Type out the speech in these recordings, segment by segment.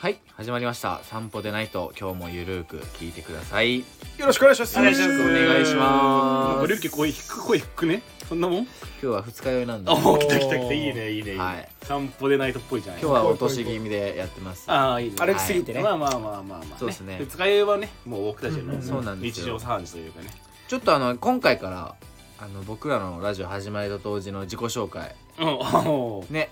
はい始まりました。散歩でないと今日もゆるーく聞いてください。よろしくお願いします。お願いしますお願いします。なん声低く声低くね？そんなもん？今日は二日酔いなんであ今お来た来た来た。いいねいいねはい。散歩でナイトっぽいじゃない？日は落とし気味でやってます。ああいいね。歩きすぎてね。まあまあまあまあまあ、そうですね。二日酔いはねもう僕たちのうんそうなんですよ。日常茶飯事というかね。ちょっとあの今回からあの僕らのラジオ始まりと同時の自己紹介。ね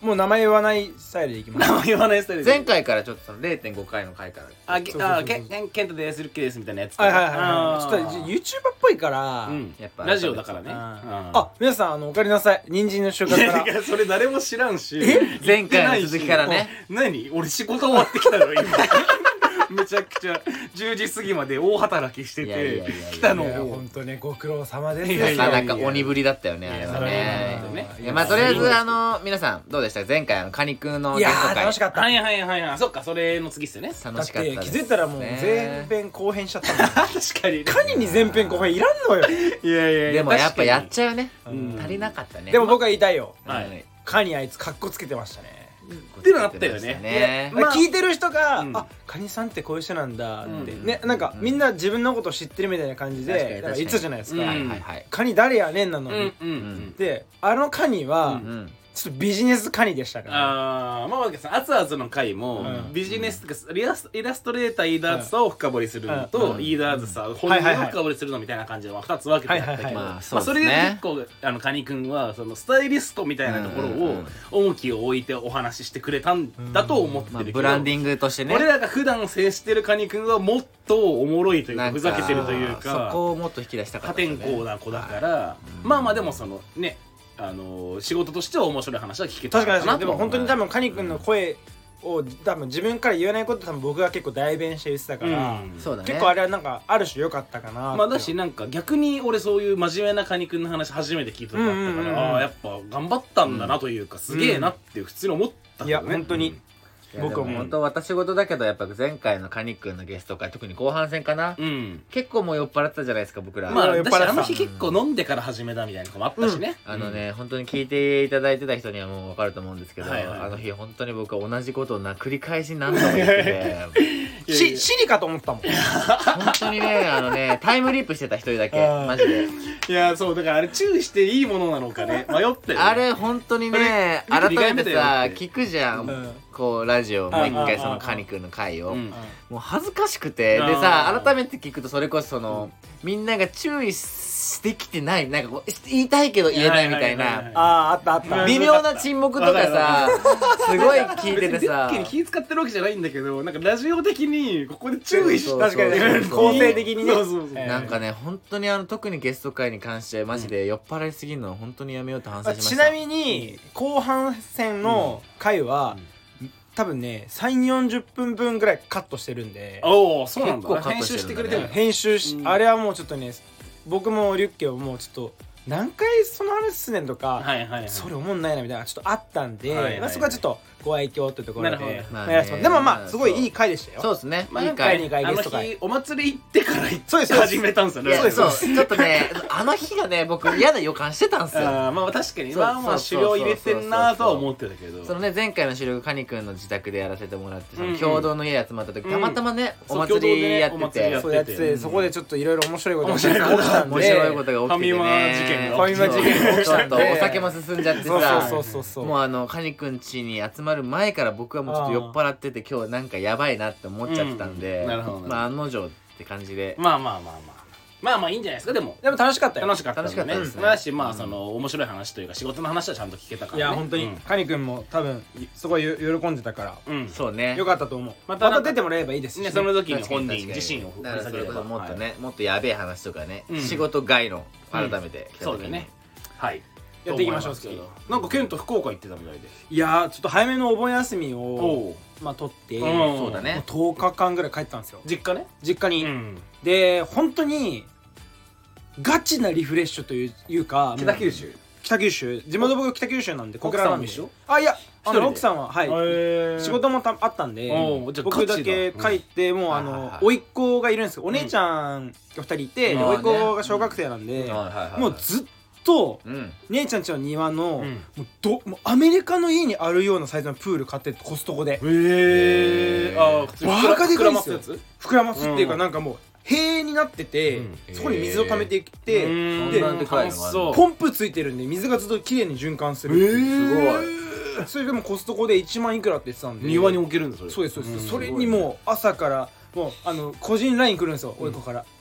もう名前言わないスタイルでいきます。名前言わないスタイルで。前回からちょっとその0.5回の回から。あけあけけんケントですルッキーですみたいなやつはいはいはい。ちょっと YouTuber っぽいから。うん。やっぱラジオだからね。あうん。あ、皆さんあのおかえりなさい。人参の収穫 いやから。それ誰も知らんし。前回の続きからね。何？俺仕事終わってきたの今めちゃくちゃ10時過ぎまで大働きしていやいやいやいてや来たのいやを本当ねご苦労様ですよ。いやいやなかなか鬼ぶりだったよねあれはね。いやまあとりあえずあの皆さんどうでした？前回あのカニくんのいやーゲスト会楽しかった。はいはいはいはいそっかそれの次っすよね。楽だっしかったです。て気づいたらもうね前編後編しちゃった。もん。確かに。カニに前編後編いらんのよ。いやいやでもやっぱやっゃちゃうね。うん。足りなかったね。でも僕は言いたいよ。はい。カニあいつカッコつけてましたね。ってのあったよね。ね。まあ聞いてる人が、うん。あカニさんってこういう人なんだって、うん。ねなんかみんな自分のこと知ってるみたいな感じでなんか言ってたじゃないですか、カニ誰やねんなのに、うんうんうん。であのカニは、うんうんちょっとビジネスカニでしたから、あーまあわけさ熱々の回も、うん。ビジネスとかイラスイラストレーターイーダーズさを深掘りするのと、うん。イーダーズさ本人を深掘りするのみたいな感じで2つ分けて。やったけど、まあまあそれで結構あのカニ君はそのスタイリストみたいなところを重きを置いてお話ししてくれたんだと思ってまあるけど、ブランディングとしてね。俺らが普段接してるカニ君はもっとおもろいというかふざけてるというそかこをもっと引き出したか破ったですね。天荒な子だから、はい。まあまあでもそのねあのー仕事としては面白い話は聞けた確かに確かなに。でも本当に多分分カニ君の声を多分自分から言えないこと多分僕が結構代弁して言ってたから、そうだね。結構あれはなんかある種良かったかなまあだしなんか逆に俺そういう真面目なカニ君の話初めて聞いた時あったから、うんうんうんうん。ああやっぱ頑張ったんだなというか、すげえなって普通に思ったけどね。いや本当に僕はも本当私事だけどやっぱ前回のカニくんのゲスト会特に後半戦かな、うん。結構もう酔っ払ってたじゃないですか僕ら、まあ酔っ払ってた。あの日結構飲んでから始めたみたいなのもあったしね、あのね、本当に聞いていただいてた人にはもう分かると思うんですけど、はいはい。あの日本当に僕は同じことをな繰り返し何度も言ってて。いやいやしシリかと思ったもん。本当にねあのねタイムリープしてた一人だけあーマジで。いやそうだからあれ注意していいものなのかね。迷ってるあれ本当にね改めてさ二回目だよって。聞くじゃん、うんこうラジオもう一うん回そのカニくんの回を、うん。もう恥ずかしくてでさ改めて聞くとそれこそその、みんなが注意してきてないなんかこう言いたいけど言えないみたいなあああったあった。微妙な沈黙とかさすごい聞いててさ。気使ってるわけじゃないんだけどなんかラジオ的にここで注意しそう確かにそうそう。構成的にね。なんかね本当にあの特にゲスト会に関してマジで酔っ払いすぎるのは本当にやめようと反省しました。ちなみに後半戦の回は、多分ね3 4 0分分ぐらいカットしてるんでおおそうなんだ結構カッ編集してくれてるの編集し、うん。あれはもうちょっとね僕もリュッケをもうちょっと何回その話すねんとか、はいはいはい。それ思んないなみたいなちょっとあったんで、はいはいはい。まあ、そこはちょっとご愛嬌ってところで。まあでもまあすごいいい回でしたよ。そう。ですね、まあいい回。一回あのゲスト会。日お祭り行ってから行そうです始めたんですよね。そうですそうちょっとねあの日がね僕嫌な予感してたんですよ。あーまあ確かに。そうまあ狩猟入れてんなとは思ってたけど。そのね前回の収録カニくんの自宅でやらせてもらってそうんうん。の共同の家集まった時、うん。たまたまね、そうお祭りやっ共同てねお祭りやっそうやってて、うんそこでちょっといろいろ面白いことが面白いこと起きたんで。面白いことが起きててファミマね事件がファミマ事件が起きたんで。ちょっとお酒も進んじゃってそうさそうそうそう。もうあのカニくん家に集まる前から僕はもうちょっと酔っ払ってて今日なんかやばいなって思っちゃってたんで、うんなるほどまあ案の定って感じで、まあまあまあまあまあまあいいんじゃないですかでもでも楽しかったよ。楽しかった楽しかったですね。まあだしまあその面白い話というか仕事の話はちゃんと聞けたからね。いや本当に、うん。カニ君も多分すごいよ喜んでたから。うん。そうね。よかったと思う。ままた出てもらえばいいですし、ねその時に本人自身をだからそれこそもっとね、はいもっとやべえ話とかね、うん。仕事外の改めて来た時に。そうだよね。はいやっていきましょうすけど。なんかケント福岡行ってたみたいで。いやーちょっと早めのお盆休みをまあ取って、うん。もそうだね。う10日間ぐらい帰ったんですよ。実家ね？実家に、ん。で本当にガチなリフレッシュといういうかもう北九州？北九州。地元僕北九州なんで小倉なんで。奥さんもあいやあ一人で？の奥さんははい。へ仕事もたあったんでおうじゃあ僕だけ帰ってもうあはいはいはい。の甥っ子がいるんですよ。お姉ちゃんが2人いてでうん甥っ子が小学生なんではいはいはい。もうずっとうん。姉ちゃんちの庭の、うん。もうどもうアメリカの家にあるようなサイズのプール買ってコストコで。へえあバカでかいんですよ。膨らますやつ？膨らますっていうか、うん。なんかもう塀になってて、うん。そこに水を溜めていって、うんでポンプついてるんで水がずっときれいに循環するっていう。それでもコストコで1万いくらって言ってたんで。庭に置けるんだそれ。そうですそうです、ん。それにもう朝からもうあの個人 LINE 来るんですよ、おいこから「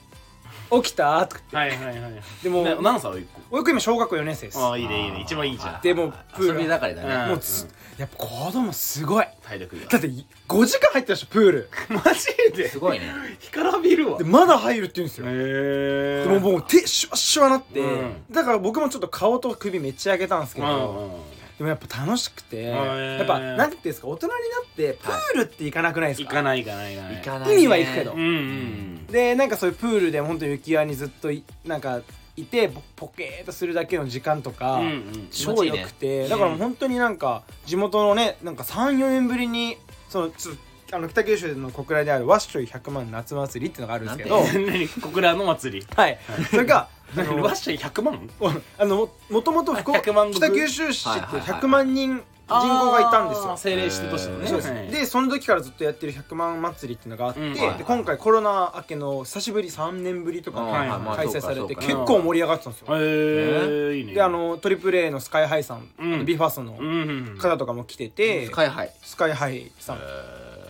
起きた?」とか言って。はいはいはいでもな何歳？は一個。おいこ今小学校4年生です。ああいいねいいね。一番いいじゃん。でもプ遊ール。び盛りだね。うん。もうつ、やっぱ子供すごい。体力が。だって5時間入ってたでしょプール。マジで？すごいね。干からびるわ。でまだ入るって言うんですよ。へえでももう手シュワシュワなって、うん。だから僕もちょっと顔と首めっちゃ上げたんですけど、うんでもやっぱ楽しくて、ー。やっぱなんていうんですか大人になってプールって行かなくないですか、行かない行かない行かない。行かないね意味は行くけど。うんうんでなんかそういうプールで本当雪輪にずっといなんかいてポポケーっとするだけの時間とか、うんうん。超良くて、だから本当になんか地元のねなんか34年ぶりにそのちょっとあの北九州の小倉であるワッショイ100万夏祭りっていうのがあるんですけど。小倉の祭り。はい。それがあ何のワッシャイ100万あの ももともと福岡100万北九州市ってはいはいはい。100万人人口がいたんですよ。政令ね。です、はい。でその時からずっとやってる100万祭りっていうのがあって、うん。で今回コロナ明けの久しぶり3年ぶりとかうんはい。開催されて結構盛り上がってたんですよ、へえいいね。であのトリプル a のスカイハイさん、うん。ビファスのうん方とかも来てて、スカイハイ。スカイハイさん、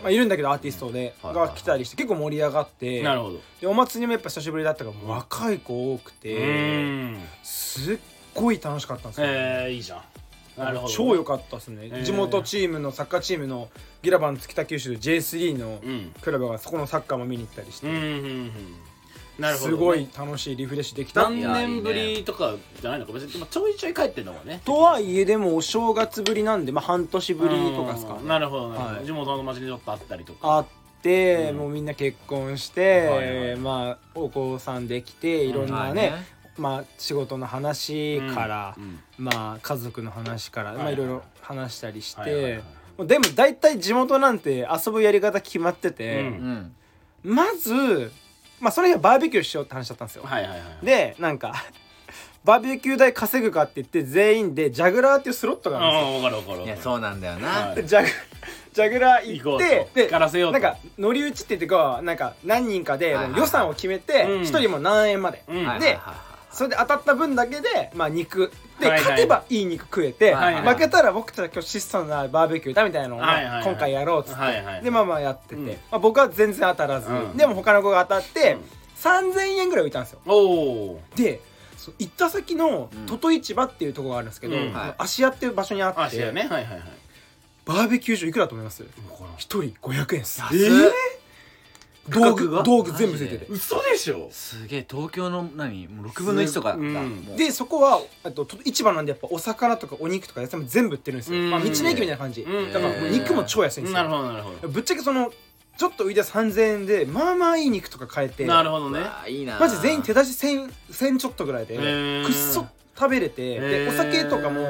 まあ、いるんだけどアーティストで、はいはいが来たりして結構盛り上がってなるほど。でお祭りもやっぱ久しぶりだったから若い子多くて、うん。すっごい楽しかったんですよ、へえいいじゃん。なるほど超良かったですね、ー。地元チームのサッカーチームのギラバン北九州 J3 のうん。クラブがそこのサッカーも見に行ったりして、うんうんうんなるほどね。すごい楽しいリフレッシュできた。何年ぶりとかじゃないのか別にまあちょいちょい帰ってんのもね。とはいえでもお正月ぶりなんで、まあ、半年ぶりとかですかうんなるほどなるほど。はい。地元の町にちょっとあったりとか。あって、うん。もうみんな結婚して、はいはい。まあお子さんできていろんなね、まあ仕事の話から、うん。まあ家族の話から、まあはい。いろいろ話したりして、はいはいはい。もうでも大体地元なんて遊ぶやり方決まってて、うん。うん。まずまあその日はバーベキューしようって話だったんですよ、はいはいはいでなんかバーベキュー代稼ぐかって言って全員でジャグラーっていうスロットがあるんですよ。ああ分かる分かるいやそうなんだよな。はい。でジャグジャグラー行ってと。光らせようと。なんか乗り打ちって言ってかなんか何人かで予算を決めてうん。一人も何円まで、うん。はいではいはいはい。それで当たった分だけで、まあ、肉で、はいはい。勝てばいい肉食えて、はいはい。負けたら僕たち今日質素なバーベキューだみたいなのを、はいはいはい。今回やろうっつって、はいはいでまあまあやってて、うん。まあ、僕は全然当たらず、うん。でも他の子が当たって、うん。3000円ぐらい浮いたんですよ。で行った先のうん。トト市場っていうところがあるんですけど、うん。はい芦屋っていう場所にあってね。はいはいはい。バーベキュー場いくらだと思います？一人500円です。安っ。道価格が？具道具全部ついてて。嘘でしょ？すげえ東京の何？もう6分の1とかだった。うん。でそこはあとと市場なんでやっぱお魚とかお肉とか野菜も全部売ってるんですよ、うん。まあ、道の駅みたいな感じ、うん。だから肉も超安いんですよ、なるほどなるほど。ぶっちゃけそのちょっと浮いた3000円でまあまあいい肉とか買えて。なるほどね。いいなマジ全員手出し 1000, 1000ちょっとぐらいでくっそ食べれてでお酒とかも、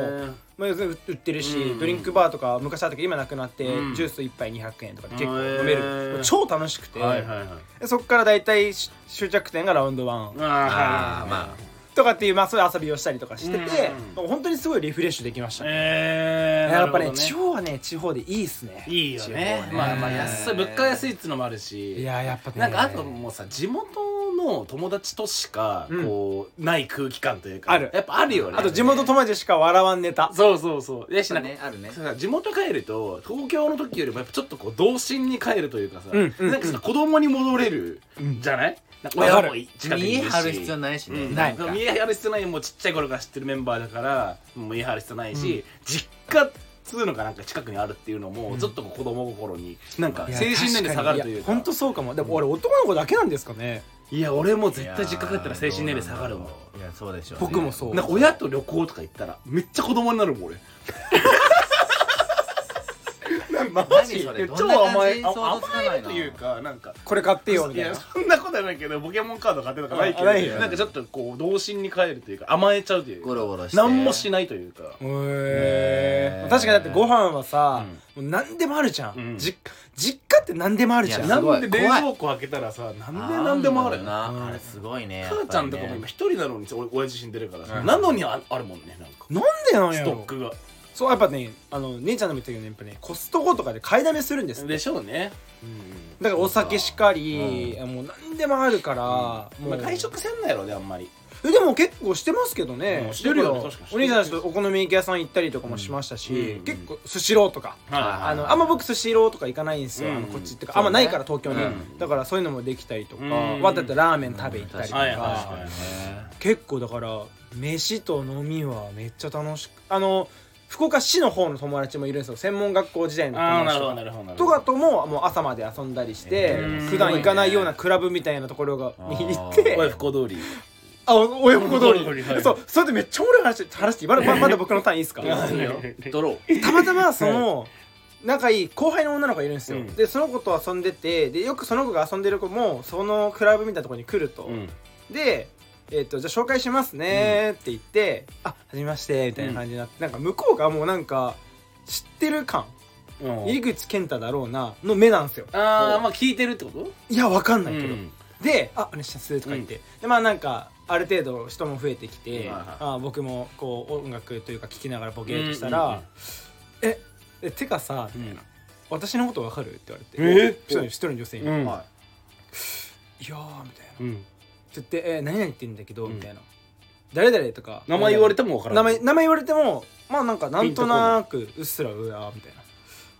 まあ、要するに売ってるし、うん。ドリンクバーとか昔あったけど今なくなって、うん。ジュース1杯200円とかで結構飲める。超楽しくて、はいはいはい。でそこから大体し終着点がラウンドワン。あーはいあーまとかっていう、まあ、そういう遊びをしたりとかしてて、うん。本当にすごいリフレッシュできました、ね。えーやっぱねなるほど地方はね地方でいいっすね。いいよね。地方まあまあ安い物価安いっつうのもあるし。いややっぱね。なんかあともうさ地元の友達としかうん。こうない空気感というかある。やっぱあるよね。あと地元友達しか笑わんネタそうそうそう。でしなんかねあるね。さ地元帰ると東京の時よりもやっぱちょっとこう童心に帰るというかさ、うんうんなんかさ子供に戻れるうんじゃない、親も近くにい見えるし張る必要ないしね。うん。ない見え張る必要ないもうちっちゃい頃から知ってるメンバーだからもう見え張る必要ないし、実家っつうのがなんか近くにあるっていうのも、ん。ずっと子供心になんか精神年齢下がるというか。本当そうかも。でも俺男の子だけなんですかね。いや俺も絶対実家帰ったら精神年齢下がるもん。いやそうでしょう。ね僕もそう。なんか親と旅行とか行ったらめっちゃ子供になるもん俺マジ何それ超どんな感甘い。あじ想像つかないな。甘いというかなんかこれ買ってよみたいな。そんなことはないけどポケモンカード買ってとかないけどあないよなんかちょっとこう童心に帰るというか甘えちゃうというかゴロゴロして。何もしないというか。へー。確かにだってご飯はさ、もう何でもあるじゃん、うん。実実家って何でもあるじゃん。いやすごないんで冷蔵庫開けたらさなんで何でもあるの？なうん。あれすごいね母ちゃんとかも今一人なのに俺親父死んでるからさ。なのにああるもんねなんか。なんでなんスやろ？トックがそうやっぱねあの姉ちゃんのも言ったけどねやっぱねコストコとかで買いだめするんですって。でしょうね。だからお酒しかり、もう何でもあるから、もう。まあ外食せんなやろねあんまり。えでも結構してますけどね、うんしてるよお兄さんとお好み焼き屋さん行ったりとかもしましたし、うん。結構スシローとか、あのあんま僕スシローとか行かないんですよ、うん。あのこっちってか、あんまないから東京に、うん。だからそういうのもできたりとか、うん。わざとラーメン食べ行ったりとか、結構だから飯と飲みはめっちゃ楽しくあの福岡市の方の友達もいるんですよ。専門学校時代の友達とか。とかとももう朝まで遊んだりしてうん普段行かないようなクラブみたいなところがに行っあて親不孝通りあ親子通親子通りそうそれでめっちゃおもろい話話してまだままだ 僕のターンいいですか？たまたまその仲いい後輩の女の子がいるんですよ、うん。でその子と遊んでてでよくその子が遊んでる子もそのクラブみたいなところに来ると、うん。で、えっとじゃあ紹介しますねって言って「あはじめまして」みたいな感じになって、なんか向こうがもうなんか知ってる感。うん。入口健太だろうなの目なんですよ。ああまあ聞いてるってこと？いやわかんないけど、うん。で「あお願いします」とか言って、でまあなんかある程度人も増えてきて、うんあ僕もこう音楽というか聴きながらボケーとしたうんうんうん。ら「ええてかさ」みたいな「私のことわかる?」って言われて。え？一人一人の女性に「うん。いやはー」みたいな。うんって言って「え何々って言うんだけど」うん。みたいな「誰々」とか。名前言われても分から名ない前名前言われてもまあなんかなんとなくうっすらうやみたいな。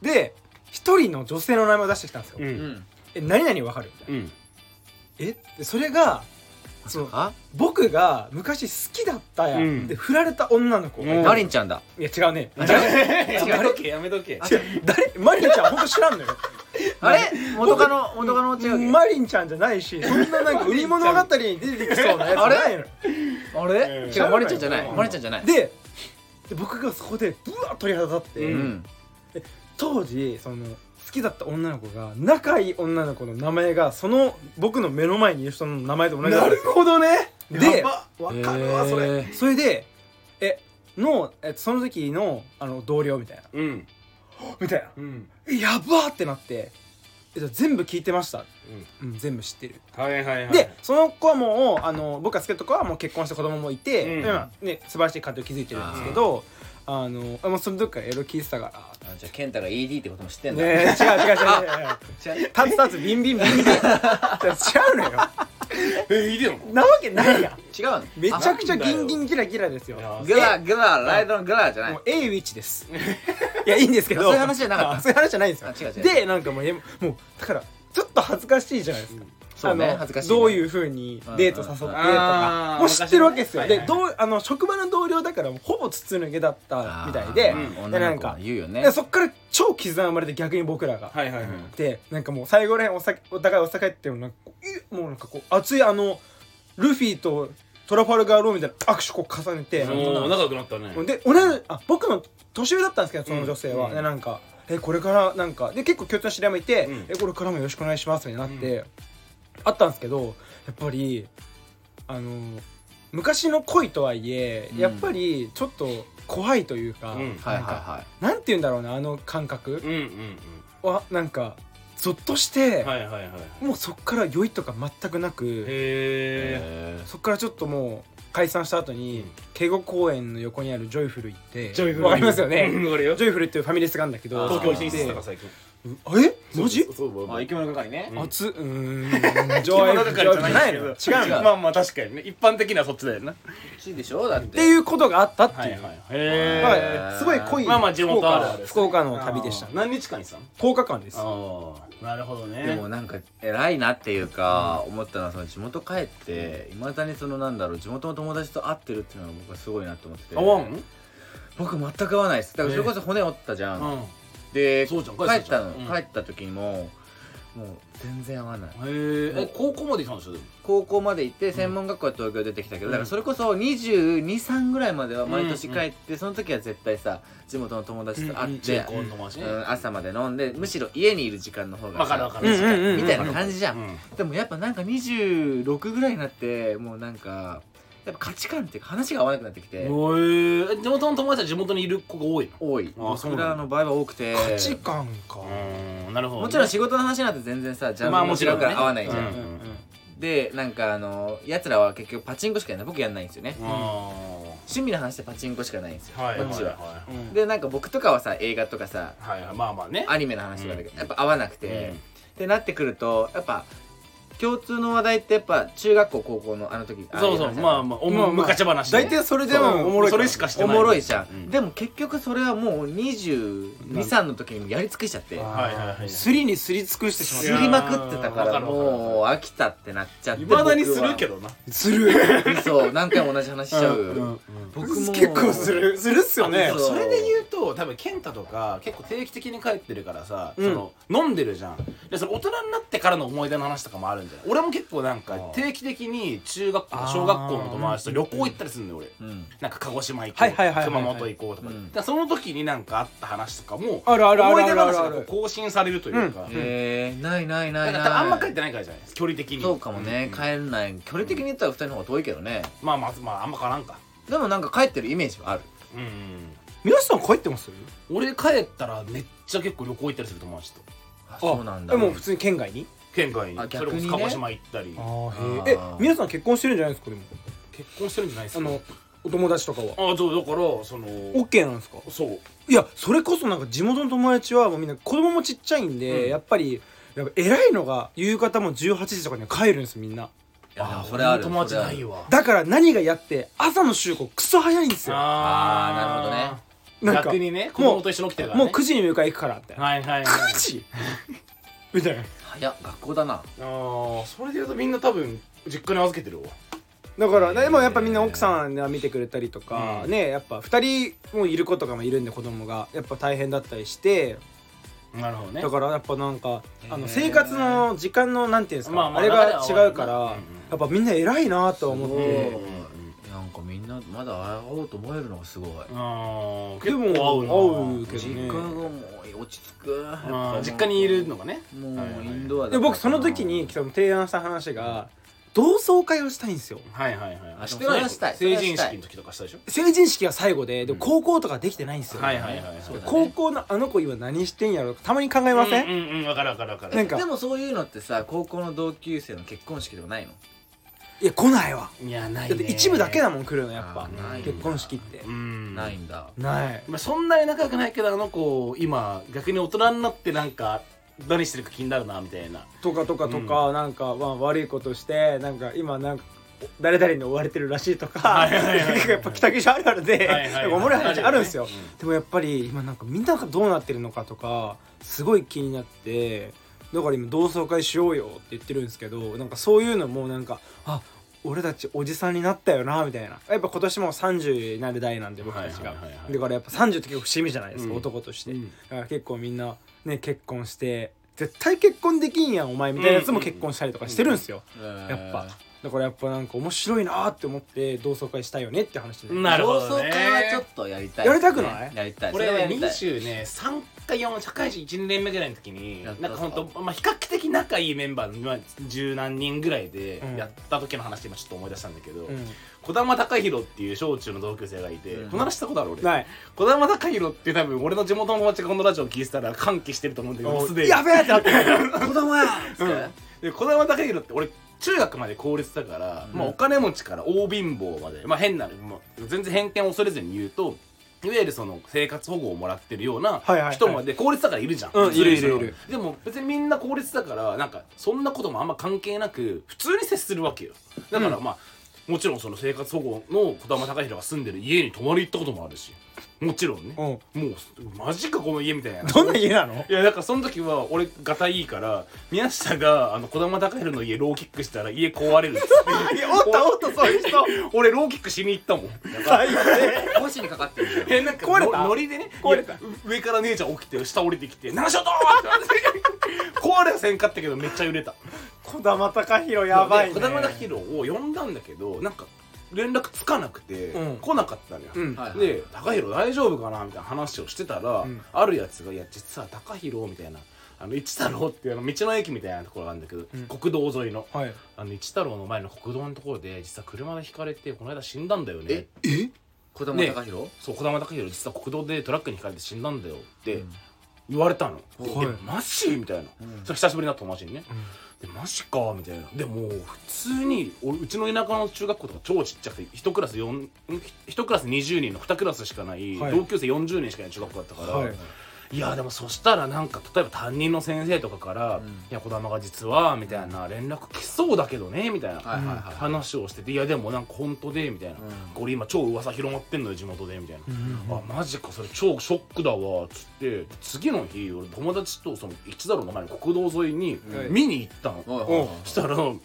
で一人の女性の名前を出してきたんですよ。うん。ん「え何々わかる?」みたいな。うん。えでそれがそのあ僕が昔好きだったやん、うん。で振られた女の子がいうマリンちゃんだ。いや違うね。あ やめとけやめとけ。違う。誰マリンちゃんほんと知らんのよあれ？元カノ元カノ違うマリンちゃんじゃないしそんななんか海物語に出てきそうなやつあれないの。あれ？うん。違うマリンちゃんじゃない。うん。マリンちゃんじゃない。でで僕がそこでブワーッ鳥肌立って、うん。当時その好きだった女の子が仲いい女の子の名前がその僕の目の前にいる人の名前と同じなんですよほどね。でやば。分かるわそれ。それでえのえその時のあの同僚みたいな。うんみたいな。うん。えやばーってなって。全部聞いてました、うん、全部知ってる。はいはいはい。でその子はもうあの僕が好きだった子はもう結婚して子供もいて、うん。今ね素晴らしい家庭を築いてるんですけどあのあもうその時からエロ聞いてたから。あじゃあ健太が ED ってことも知ってんだ。ねえ違う違う違う。違う違う。立つ立つビンビンビンビン。違うのよ。えいいでもなわけないやん。違うの？めちゃくちゃギンギンギラギラですよ。グラグラライドのグラじゃない。もう A ウィッチです。いやいいんですけど。そういう話じゃなかった。あそういう話じゃないんですよ。あ違う違うでなんかもうえもうだからちょっと恥ずかしいじゃないですかそうねあの恥ずかしいね。どういうふうにデート誘ってとうんかうん。もう知ってるわけですよ。でどうあの職場の同僚だからもうほぼ筒抜けだったみたいで。あーで女の子なんかは言うよね。でそっから超絆が生まれて逆に僕らが。はいはいはい。でなんかもう最後らへんお酒お互いお酒入ってもなんかこういもうなんかこう熱いあのルフィとトラファルガーローみたいな握手こう重ねておー仲良くなったね。で同じあ僕の年上だったんですけどその女性は、うん。でなんかえこれからなんかで結構共通の知り合いもいて、うん。えこれからもよろしくお願いしますってなって、あったんですけどやっぱりあの昔の恋とはいえ、うん。やっぱりちょっと怖いというか、うん。はいはいなんかはなんて言うんだろうなあの感覚はなんかゾッとして、うんはいはいはい。もうそっから酔いとか全くなくそっからちょっともう解散した後に警固公園の横にあるジョイフル行ってジョイフルわかりますよね。ジョイフルっていうファミレスがあるんだけど東京進出でしたか最近え？マジ？そうそうそうーあ生き物係ね。うん。熱うーん。ジョイフルじゃないのよ。違うの？っまあまあ確かにね。一般的にはそっちだよな。こっちでしょだってていうことがあったっていう。はいはいまへあすごい濃いまあまあ地元あるある福岡の旅でした。何日間にしたの？10日間です。ああなるほどね。でもなんか偉いなっていうか思ったのはその地元帰っていまだにそのなんだろう地元の友達と会ってるっていうのが僕はすごいなと思ってて。合わん僕全く合わないです。だからそれこそ骨折ったじゃん、うんでそうじゃん。帰ったの、うん。帰った時にももう全然合わない。へー。え高校まで行ったんでしょでも。高校まで行って専門学校は東京出てきたけど、うん。だからそれこそ223ぐらいまでは毎年帰って、その時は絶対さ地元の友達と会って、中高の友達ね。うん朝まで飲んでむしろ家にいる時間の方がわかるわかる。うんうんうんうん。みたいな感じじゃん、うん。でもやっぱなんか26ぐらいになってもうなんかやっぱ価値観っていうか話が合わなくなってきて。地元の友達は地元にいる子が多いの？多い。あそうなんだ。僕らの場合は多くて。価値観か。うんなるほどね。もちろん仕事の話なんて全然さジャンまあルも違うからもちろんね。合わないじゃん、うんでなんかあのやつらは結局パチンコしかやらない。僕やんないんですよね、あ趣味の話でパチンコしかないんですよ、ーはいこっちは、はうんでなんか僕とかはさ映画とかさいはいはい。まあまあね。アニメの話とかだけど、やっぱ合わなくて、うん。ってなってくるとやっぱ共通の話題ってやっぱ中学校高校のあの時そうそうまあまあおまあまあ昔話ね大体それでもおもろいそれしかしておない。もろいじゃん、うん。でも結局それはもう223の時にもやり尽くしちゃってはいはいはいすりにすり尽くしてしまっすりまくってたからもう飽きたってなっちゃっていまだにするけどどな。たするそう何回も同じ話しちゃう、僕も。結構するするっすよね。あそれで言うと多分健太とか結構定期的に帰ってるからさ、うん。その飲んでるじゃん。でその大人になってからの思い出の話とかもあるん俺も結構なんか定期的に中学校とか小学校の友達と旅行行ったりするんだよ俺。うん。なんか鹿児島行こう、はいはいはいはい熊本行こうとか,、うん。だその時になんかあった話とかもあるあるある思い出あるある。更新されるというか、うん。えー、ないないないない。あんま帰ってないからじゃないです距離的に。そうかもね、うん帰れない。距離的に言ったら2人の方が遠いけどね。まあまあまああんま変わらんか。でもなんか帰ってるイメージはある。うん皆さん帰ってます？俺帰ったらめっちゃ結構旅行行ったりする友達と。あそうなんだ。でも普通に県外に？県外にあそれこ逆にね。そ鹿児島行ったり。あーへええ皆さん結婚してるんじゃないですかでも。結婚してるんじゃないですか。あのお友達とかは。あそうだからその OK なんですか？そう。いやそれこそなんか地元の友達はもうみんな子供もちっちゃいんで、うん。やっぱりやっぱ偉いのが夕方も18時とかには帰るんですみんな。いやでもあそれある友達ないわ。だから何がやって朝の集合クソ早いんですよ。あー。なるほどね。なんか逆にね子供と一緒に起きてるからもうね9時に迎え行くからみたいなはいはいはい。9時 みたいな。早っ学校だな。あーそれで言うとみんな多分実家に預けてるわ。だからでもやっぱみんな奥さんが見てくれたりとか、うん。ねやっぱ2人もいる子とかもいるんで子供がやっぱ大変だったりしてなるほどね。だからやっぱなんかあの生活の時間のなんていうんですか、まあまああれが違うから、やっぱみんな偉いなと思って、うんなんかみんなまだ会おうと思えるのがすごい。あーでも結構合うな。合うけど実ね家がもう落ち着く。実家にいるのがね。もうインドアだで僕その時にその提案した話が同窓会をしたいんですよ。はいはいはい。あしてない。成人式の時とかしたでしょ？成人式が最後ででうん。高校とかできてないんですよ、はいはいはいそうだね。高校のあの子今何してんやろ？たまに考えません、うんうんうんわかるわかるわかる。なんか。でもそういうのってさ高校の同級生の結婚式とかないの？いや来ないわ。いやないね。だって一部だけだもん来るのやっぱ。結婚式って。うん。ないんだ。ない。まあそんなに仲良くないけどあの子今逆に大人になってなんか何してるか気になるなみたいな。とかとかとか、なんか、まあ、悪いことしてなんか今なんか誰々に追われてるらしいとか やっぱ北九州あるあるで、おもろい話あるんですよ、でもやっぱり今なんかみんながどうなってるのかとかすごい気になってだから今同窓会しようよって言ってるんですけどなんかそういうのもなんかあ俺たちおじさんになったよなみたいな。やっぱ今年もう30になる代なんで僕たちが、だからやっぱ30って結構節目じゃないですか、うん。男として、うん。だから結構みんなね結婚して絶対結婚できんやんお前みたいなやつも結婚したりとかしてるんですよ、やっぱだからやっぱなんか面白いなって思って同窓会したいよねって話になる。なるほどね。同窓会はちょっとやりたい。やりたくない？やりたい。俺ねそれはやりたい。20ね3か4社会人1年目ぐらいの時にやったなんかほんと、まあ、比較的仲いいメンバーまあ十何人ぐらいでうん。やった時の話今ちょっと思い出したんだけどうん。児玉貴弘っていう小中の同級生がいて、うん。この話したことある俺？ない。児玉貴弘って多分俺の地元の友達がこのラジオを聞いてたら歓喜してると思うんだけどすでに。やべえってなってる。子供やで児玉貴弘って俺中学まで公立だから、うん。まあ、お金持ちから大貧乏まで、まあ、変な、まあ、全然偏見を恐れずに言うといわゆるその生活保護をもらってるような人まで公立だからいるじゃん、うんいるいるいる。でも別にみんな公立だからなんかそんなこともあんま関係なく普通に接するわけよ。だからまあ、もちろんその生活保護の児玉貴弘が住んでる家に泊まり行ったこともあるしもちろんね。うん。もうマジかこの家みたいな。どんな家なの？いやだからその時は俺ガタいいから宮下があの児玉貴弘の家ローキックしたら家壊れるっつって。い やおったおったそういう人。俺ローキックしに行ったもん。最低腰にかかってるじゃんえなんか壊れた？のノリでね壊れた？上から姉ちゃん起きて下降りてきて「何しようと!」って壊れはせんかったけどめっちゃ揺れた。児玉貴弘やばいね。で児玉貴弘を呼んだんだけどなんか連絡つかなくて、うん。来なかったのよ、うん。はいはい。で「高弘大丈夫かな?」みたいな話をしてたら、んあるやつが「いや実は高弘」みたいな「あの一太郎」っていうあの道の駅みたいなところがあるんだけど、うん。国道沿いのはい。あの一太郎の前の国道のところで実は車でひかれてこの間死んだんだよね。え児玉貴弘そう児玉貴弘実は国道でトラックにひかれて死んだんだよってうん。言われたの、はい。えマジ？みたいな、うん。それ久しぶりになった友達にね、でマジかみたいな。でも普通に俺うちの田舎の中学校とか超ちっちゃくて1クラス4ん1クラス20人の2クラスしかない、はい。同級生40人しかいない中学校だったから、はいい、やでもそしたらなんか例えば担任の先生とかから「うんいや児玉が実は」みたいな連絡来そうだけどねみたいな、話をしてて「いやでもなんか本当で」みたいな、うんこれ今超噂広まってんのよ地元でみたいな。うんあマジかそれ超ショックだわっつって次の日俺友達とその一太郎の前の国道沿いにはい見に行ったの、したら結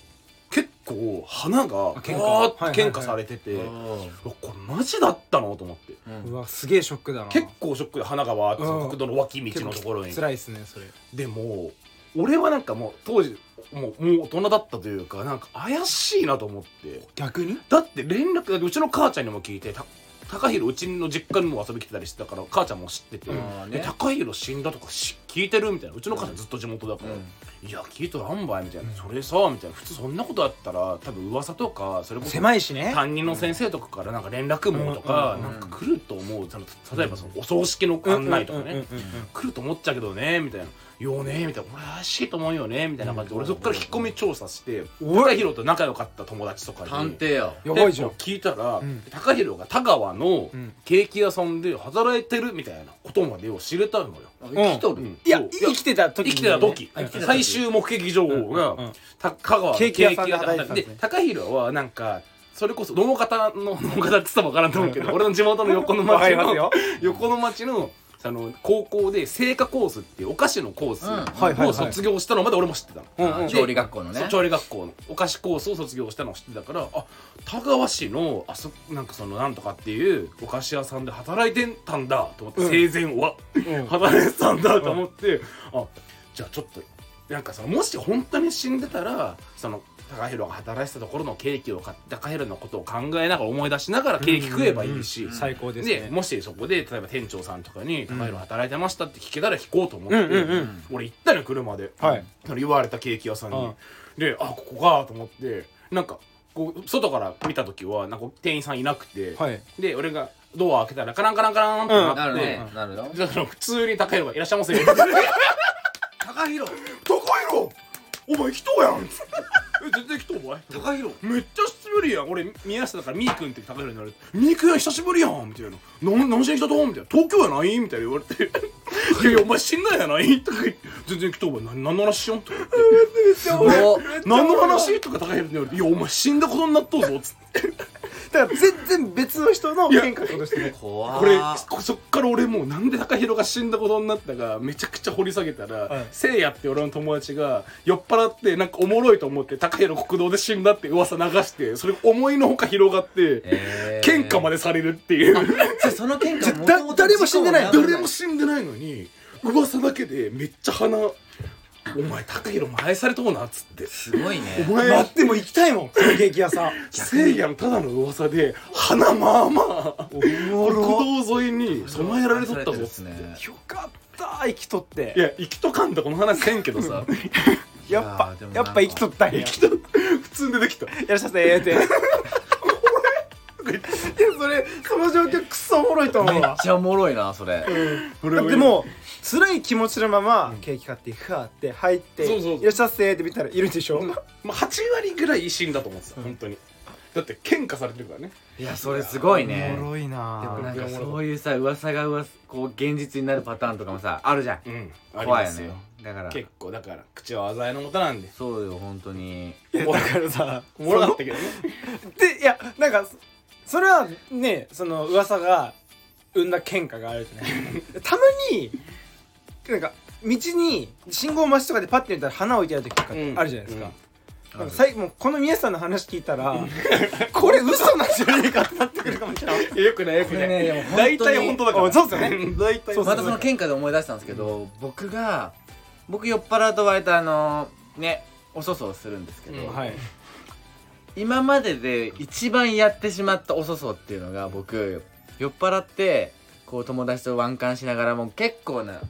構花がわ喧嘩ーって喧嘩されてて、ううわこれマジだったのと思って。ん。うわすげえショックだな。結構ショックで花がわーって国道の脇道のところに。辛いっすねそれ。でも俺はなんかもう当時もうもう大人だったというかなんか怪しいなと思って。逆に？だって連絡うちの母ちゃんにも聞いてた高弘うちの実家にも遊び来てたりしてたから母ちゃんも知っててうん「え高弘死んだとかし聞いてる?」みたいな。うちの母ちゃんずっと地元だから。うん「いや聞いとらんばい」みたいな「それさ」みたいな。普通そんなことあったら多分噂とかそれこそ狭いしね。担任の先生とかからなんか連絡網とかうん。なんか来ると思う。例えばそのお葬式の案内とかね。来ると思っちゃうけどねみたいな「よね」みたいな「俺怪しいと思うよね」みたいな感じで俺そっから引っ込み調査して高弘と仲良かった友達とかに。探偵よ。やばいじゃん聞いたら、うん高弘が田川のうん。ケーキ屋さんで働いてるみたいなことまでを知れたのよ、あ生きとる？うん。いや生きてた時生きてた時。最終目的情報が、うん。うんた香川のケーキ屋さんで高弘はなんかそれこそ農方の農方って言ったら分からんと思うけど俺の地元の横の町の横の町のその高校で製菓コースっていうお菓子のコースを卒業したのまで俺も知ってたの。うん。うんあ調理学校のね。調理学校のお菓子コースを卒業したのを知ってたからあ田川市のあそなんかそのなんとかっていうお菓子屋さんで働いてたんだと思って、うん生前は。うん。働いてたんだと思って、あじゃあちょっとなんかそのもし本当に死んでたらその高弘が働いてたところのケーキを買って高弘のことを考えながら思い出しながらケーキ食えばいいし、うんうん最高ですね。でもしそこで例えば店長さんとかに「高弘働いてました」って聞けたら聞こうと思って、うんうんうん。俺行ったのよ車で、はい。その言われたケーキ屋さんに、うん。であここかと思ってなんかこう外から見た時はなんか店員さんいなくて、はい。で俺がドア開けたらカランカランカランってなって、なるねなるよじゃあその普通に高弘が「いらっしゃいませ」高弘。高弘お前来とうやん。え全然来とうお前。高弘めっちゃ久しぶりやん。俺宮下だからみーくんって高弘に言われて「みーくんや久しぶりやん」みたいな「な何しに来たと?」みたいな「東京やない?」みたいな言われて「いやいやお前死んだんやない?」とか言って「全然来とうお前。何何の話しよん?」とか言って。すごっ「何の話?」とか高弘に言われて「いやお前死んだことになっとうぞ」つってだから全然別の人の変化ってことですね怖これっそそっから俺もうなんで高弘が死んだことになったかめちゃくちゃ掘り下げたら、はい。せいやって俺の友達が酔っ払ってなんかおもろいと思って高弘国道で死んだって噂流してそれ思いのほか広がって、えー。喧嘩までされるっていう。その喧嘩 だ誰も死んでない誰も死んでないのに噂だけでめっちゃ鼻お前高弘も愛されとうなっつって。すごいね。お前待っても行きたいもんそのケーキ屋さん。せいやのただの噂で鼻まあまあおもろ。国道沿いに備えられとったぞっつって。ね。よかった生きとって。いや生きとかんとこの話せんけどさ。やっぱいやっぱ生きとったんや。生きと普通に出てきた。いらっしゃいませーって い。やそれその状況くっそおもろいと思うめっわちゃおもろいなそれ。だってもう辛い気持ちのままケーキ買ってふわって入ってそうそうそう。いらっしゃいませーって見たらいるでしょ？まあ8割ぐらい死んだと思ってた本当に。だって喧嘩されてるからね。いやそれすごいね。おもろいでもななんかそういうさ噂が噂こう現実になるパターンとかもさあるじゃん。うんあり怖いよね。ますよ。だから。結構だから口は災いのもとなんで。そうよ本当に。だからさおもろかったけどね。でいやなんかそそれはねその噂が生んだ喧嘩があるじゃない。たまになんか道に信号待ちとかでパッて見たら花置いてある時とかあるじゃないですか、なんかさいもうこの宮下さんの話聞いたら これ嘘なんじゃねえかってなってくるかもしれない。よくないよくこれねでも本当に大体本当だから。あそうっすよね。大体そうまたその喧嘩で思い出したんですけど、僕が僕酔っ払うと割とあのねおそそをするんですけど、うんはい。今までで一番やってしまったおそそっていうのが僕酔っ払ってこう友達とワンカンしながらもう結構な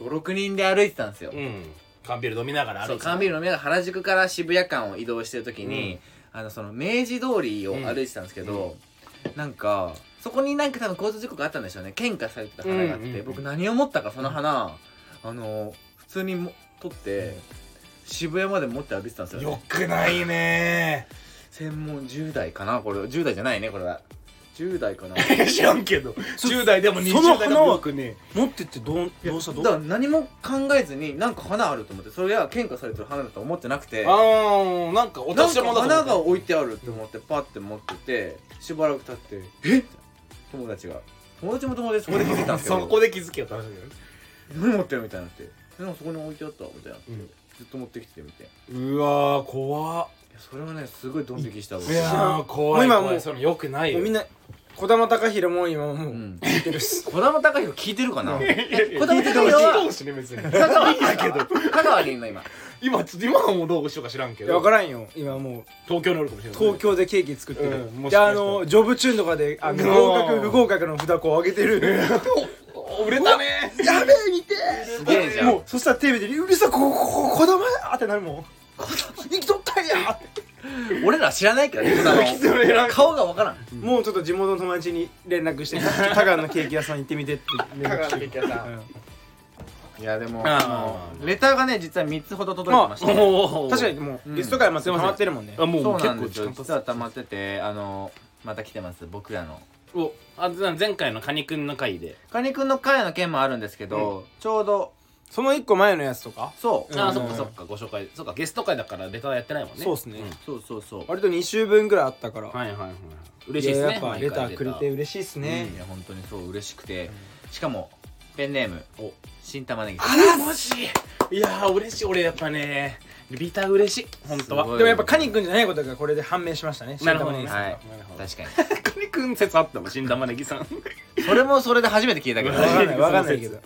56人で歩いてたんですよ、うん。缶ビール飲みながらそう歩いてた。缶ビール飲みながら原宿から渋谷間を移動してる時に、あのその明治通りを歩いてたんですけど、なんかそこになんか多分交通事故があったんでしょうね。喧嘩されてた花があって、うんうんうん。僕何を思ったかその花、あの普通にも取って渋谷まで持って歩いてたんですよ、ね、よくないね。専門10代かなこれ。10代じゃないねこれは10代かな。知らんけど。10代でも20その代でもよくね。持ってってどうどうしたどうだから何も考えずになんか花あると思ってそれは喧嘩されてる花だと思ってなくて。あーなんかお年玉だ花がと思っ置いてあるって思ってパッて持っててしばらく経って「え？っ?」友達が。友達も友達そこで気づいたんですけど。そこで気づけよって話だけどね何持ってるみたいになって「えなんかそこに置いてあった」みたいな、うん。ずっと持ってきててみたいなうわー怖っそれはねすごいドン引きしたわ。いやー怖いもう今もう怖いそれよくないよ。みんな児玉貴弘も今もううん。聞いてるっす児玉貴弘聞いてるかな？いやいや子供たちがどうしね別に。香川だけど。香川にいんの今。今ちょっと今はもうどうしようか知らんけいやど分からんよ。今もう東京におるかもしれない。東京でケーキ作ってる、うんもしであかしたら。のジョブチューンとかであのうん合格不合格の札こう上げてる。売れたね。やべえ見てすげえじゃん。もうそしたらテレビで「うるさいこここここだまや!」ってなるもん「生きや!」俺ら知らないからね顔がわからん。もうちょっと地元の友達に連絡して「香川のケーキ屋さん行ってみて」って。連絡して屋さうん。いやでもあレターがね実は3つほど届いてまして。お確かにもうゲスト会まで溜まってるもんね。あもうそう結構なんですよ。時間経実は溜まっててあのまた来てます僕らの。つおあ前回のカニくんの回で。カニくんの会の件もあるんですけど、ちょうどその一個前のやつとか？そう、うん。あそっかそっかご紹介。そっかゲスト会だからレターやってないもんね。そうっすね。そうそうそう。割と2週分ぐらいあったから。はいはいはい嬉しいですね。ややっぱレターくれて嬉しいっすいねや本当にそう嬉しくて、しかもペンネーム。お。新玉ねぎ。あらマジいやー嬉しい。俺やっぱねリター嬉しい本当は。でもやっぱカニ君じゃないことがこれで判明しましたね。なるほどね。はい。なるほど。確かに。カニくん説あったもん新玉ねぎさん。それもそれで初めて聞いたけど。わかんない。わかんないけど。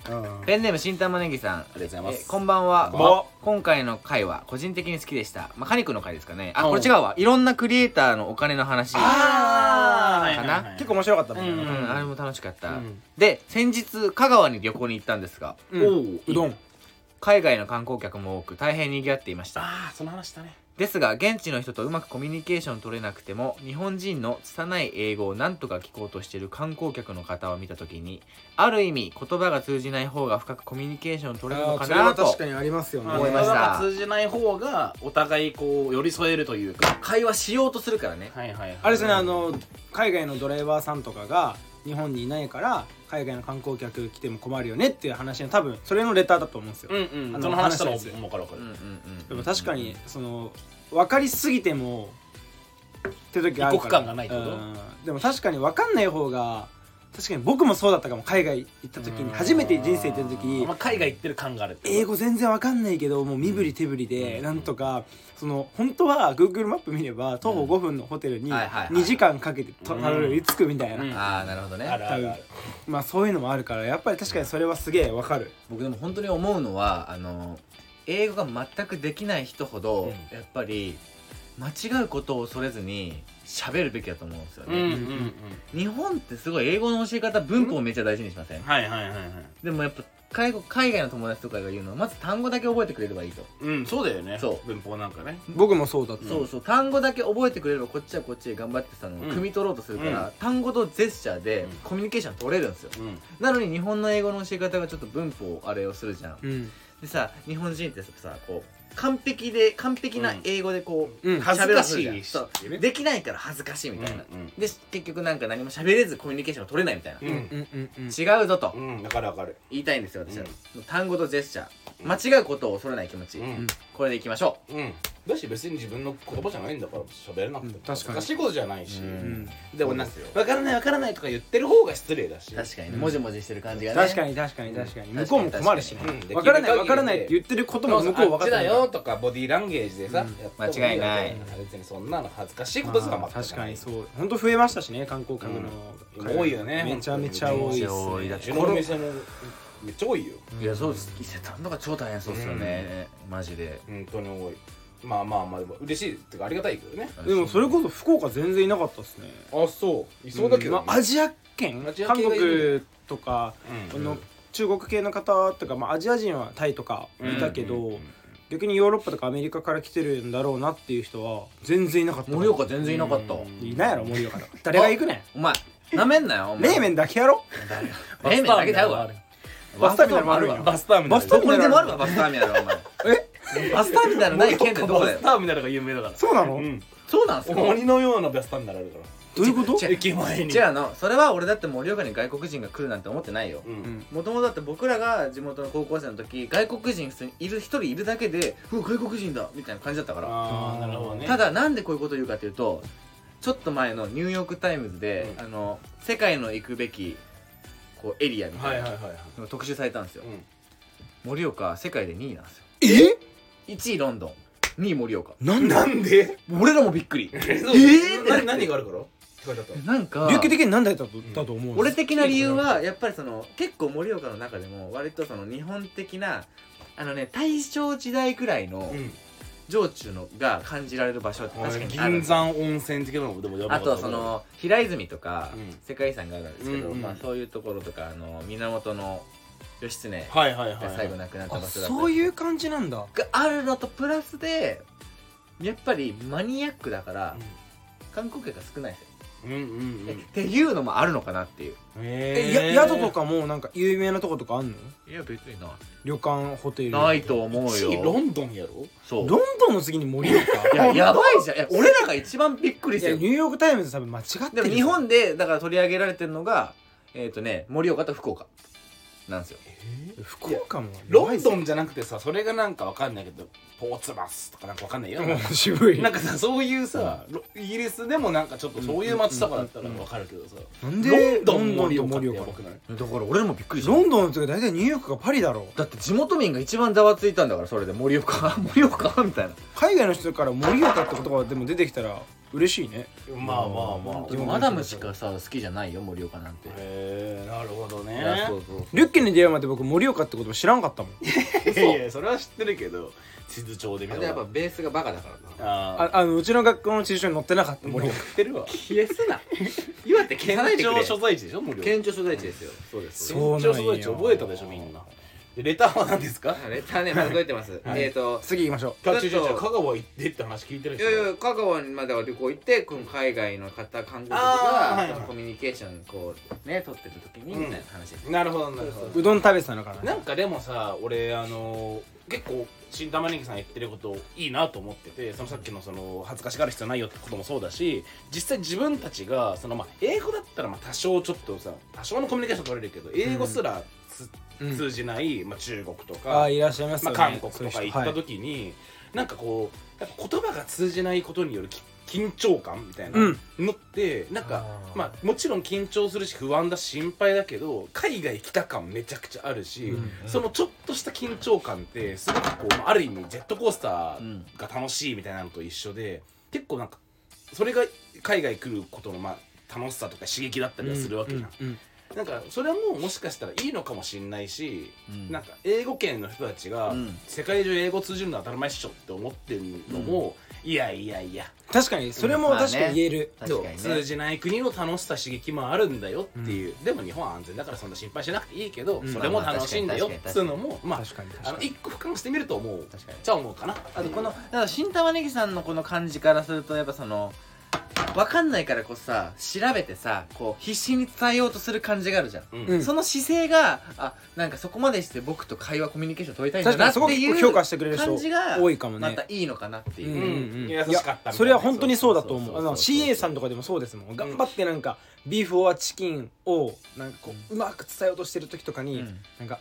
ペンネーム新玉ねぎさん。ありがとうございます。こんばんは。今回の回は個人的に好きでした。まあカニくんの回ですかね。あうん。これ違うわ。いろんなクリエイターのお金の話。あーかなはいはいはい。結構面白かったもんうん、あれも楽しかった、うん。で先日香川に旅行に行ったんですが。うん。おううどん海外の観光客も多く大変賑わっていました。ああその話だね。ですが現地の人とうまくコミュニケーション取れなくても日本人の拙い英語を何とか聞こうとしている観光客の方を見た時にある意味言葉が通じない方が深くコミュニケーション取れるのかなと確かにありますよね。思いました。言葉が通じない方がお互いこう寄り添えるというか会話しようとするからね。はいはいはい。あれですねあの海外のドライバーさんとかが日本にいないから海外の観光客来ても困るよねっていう話の多分それのレターだと思うんですよ、うんうん。あのその話した分かる分かる。でも確かにその分かりすぎてもって時あるから。異国感がないってこと？うん。でも確かに分かんない方が確かに僕もそうだったかも海外行った時に初めて人生行った時まあ海外行ってる感がある英語全然わかんないけどもう身振り手振りでなんとかその本当は Google マップ見れば徒歩5分のホテルにはいはいはい。2時間かけてたどり着くみたいな、うん。ああなるほどね。あるある。あるまあそういうのもあるからやっぱり確かにそれはすげえわかる。僕でも本当に思うのはあの英語が全くできない人ほど、うやっぱり間違うことを恐れずに喋るべきだと思うんですよね、うんうんうん。日本ってすごい英語の教え方文法をめっちゃ大事にしません、はいはいはいはいでもやっぱ海外海外の友達とかが言うのはまず単語だけ覚えてくれればいいと、う。んそうだよね。そう。文法なんかね。僕もそうだった、そうそう。単語だけ覚えてくれればこっちはこっちで頑張ってたのをうん。汲み取ろうとするから、うん。単語とジェスチャーでうん。コミュニケーション取れるんですよ。うん。なのに日本の英語の教え方がちょっと文法あれをするじゃん。うん。でさ日本人ってさこう完璧で完璧な英語でこう、うん。恥ずかしい喋らせるじゃん。そう。ねできないから恥ずかしいみたいな、うんで結局なんか何も喋れずコミュニケーションが取れないみたいな、うんうんうんうん。違うぞと。うん分かる分かる。言いたいんですよ私は、う単語とジェスチャー。間違うことを恐れない気持ち、うんこれでいきましょう。うん。だし別に自分の言葉じゃないんだから喋れなくても。うん確かに。難しいことじゃないし、うん。うんでもなんそうですよ。分からない分からないとか言ってる方が失礼だし。確かにね。もじもじしてる感じがね。確かに確かに確かに。うん。向こうも困るしね。確かに。うん。分からない分からないって言ってることも向こう分かあっちだってないよとかボディーランゲージでさ、うん。やった方が間違いない。よ別にそんなの恥ずかしいことすらまあ全くない。確かにそう。本当増えましたしね観光客のうん。多いよね。めちゃめちゃ多いっすね。この店もめっちゃ多いよ。いやそうです伊勢丹とか超大変そうですよね。マジで。本当に多い。まあまあまあでも嬉しいっていうかありがたいけどね。でもそれこそ福岡全然いなかったっすね。あそう。いそうだけど、ね。まあアジア圏。アジア韓国とかうん。あの中国系の方とかまあアジア人はタイとかいたけうんど逆にヨーロッパとかアメリカから来てるんだろうなっていう人は全然いなかった。盛岡全然いなかった。うん。いないやろ盛岡。とか誰が行くねお前なめんなよお前。ん冷麺だけやろ。冷麺だけちゃうわバスターミナルもあるわ。バスターミナルバスターどこにでもあるわ。バスターミナルお前え？バスターミナルない県ってどこだよ。バスターミナルが有名だから。そうなの？うん。そうなんすか？鬼のようなバスターミナルあるから。どういうこと？駅前に。違うのそれは俺だって盛岡に外国人が来るなんて思ってないよ。もともとだって僕らが地元の高校生の時外国人普通にいる一人いるだけでうわ外国人だみたいな感じだったから。ああなるほどね。ただなんでこういうことを言うかというとちょっと前のニューヨーク・タイムズで、うん。あの世界の行くべきこうエリアみたいな。はいはいはいはい。のが特集されたんですよ。う盛岡世界で2位なんですよ。え？1位ロンドン2位盛岡。なんで？なんで？俺らもびっくり。え？ーな何があるから？って書いてあった。なんか流気的に何だったとだと思う俺的な理由はやっぱりその結構盛岡の中でも割とその日本的なあのね大正時代くらいのうん情緒のが感じられる場所って確かにある銀山温泉的なのでもやばあとその平泉とかうん。世界遺産があるんですけど、うんうんまあ、そういうところとかあの源の義経はいはいはいが最後亡くなったあ場所だったり。そういう感じなんだ。があるのとプラスでやっぱりマニアックだから観光客が少ないですよ、うんうんうん。えっていうのもあるのかなっていう。ええや宿とかもなんか有名なとことかあんの？いや別にな旅館ホテルないと思う1位ロよンドンやろ？そう。ロンドンの次に盛岡いややばいじゃん。いや俺らが一番びっくりしてるニューヨーク・タイムズ多分間違ってる。でも日本でだから取り上げられてるのがえっ、とね盛岡と福岡なんですよ福岡もロンドンじゃなくてさそれがなんかわかんないけどポーツマスとかなんかわかんないよ。渋い。なんかさそういうさロイギリスでもなんかちょっとそういう街とかだったらわかるけどさ。なん。でロンドンロンドン盛岡ってない？だから俺らもびっくりした。ロンドンの次大体ニューヨークかパリだろ。だって地元民が一番ざわついたんだからそれで。盛岡 盛岡みたいな。海外の人から盛岡って言葉がでも出てきたら嬉しいね。まあまあまあ。でもマダムしかさ好きじゃないよ盛岡なんて。へえなるほどね。いやそうそうリュッケに出会うまで僕盛岡って言葉知らんかったもん。いやいやそれは知ってるけど地図帳で見たやっぱベースがバカだからな。あああのうちの学校の地図書に載ってなかった盛岡知ってるわ消すな岩手消さないでくれ県庁所在地でしょ県庁所在地ですよ。そうです県庁所在地覚えたでしょみんなでレターは何ですか？レターねまだ届いてます。えっと次行きましょちょっとちょちょちょ香川行ってって話聞いてるいやいや香川にまでは旅行行ってこの海外の方観光客あーはいはい。がコミュニケーションこうね取ってる時にみたいな話です。なるほどなるほううどん食べてたのかな？なんかでもさ俺あの結構新玉ねぎさん言ってることいいなと思っててそのさっきのその恥ずかしがる必要ないよってこともそうだし実際自分たちがそのまあ英語だったらまあ多少ちょっとさ多少のコミュニケーション取れるけど英語すらつ、うん。通じない、まあ、中国とあかあいらっしゃいます韓国とか行ったそういう人。はい。時に、なんかこうやっぱ言葉が通じないことによるき緊張感みたいなうん。のって、なんかあー。まあもちろん緊張するし不安だし心配だけど海外来た感めちゃくちゃあるし、うん。そのちょっとした緊張感ってすごくこうまあある意味ジェットコースタうんーが楽しいみたいなのと一緒で結構なんかそれが海外来ることのまあ楽しさとか刺激だったりはするわけじゃん、うんうんなんかそれはもうもしかしたらいいのかもしんないし、うん。なんか英語圏の人たちが、うん。世界中英語通じるのは当たり前っしょって思ってるのも、いやいやいや。確かにそれも確かに言える、確かにね。通じない国の楽しさ刺激もあるんだよっていう、でも日本は安全だからそんな心配しなくていいけど、うん。それも楽しいんだよまあまあっつうのもまああの一個俯瞰してみると思う確かに。じゃあ思うかな。あとこのだから新玉ねぎさんのこの感じからするとやっぱその分かんないからこうさ調べてさこう必死に伝えようとする感じがあるじゃん、うん。うん。その姿勢があなんかそこまでして僕と会話コミュニケーション取りたいんだ確かにそこなっていう評価してくれる人感じが多いかもね。またいいのかなっていう、うんうんうん。優しかったみたいなやそれは本当にそうだと思う。あのそうそうそう。そう CA さんとかでもそうですもん。頑張ってなんかビーフオアチキンをなんかこううまく伝えようとしてる時とかにうん。なんか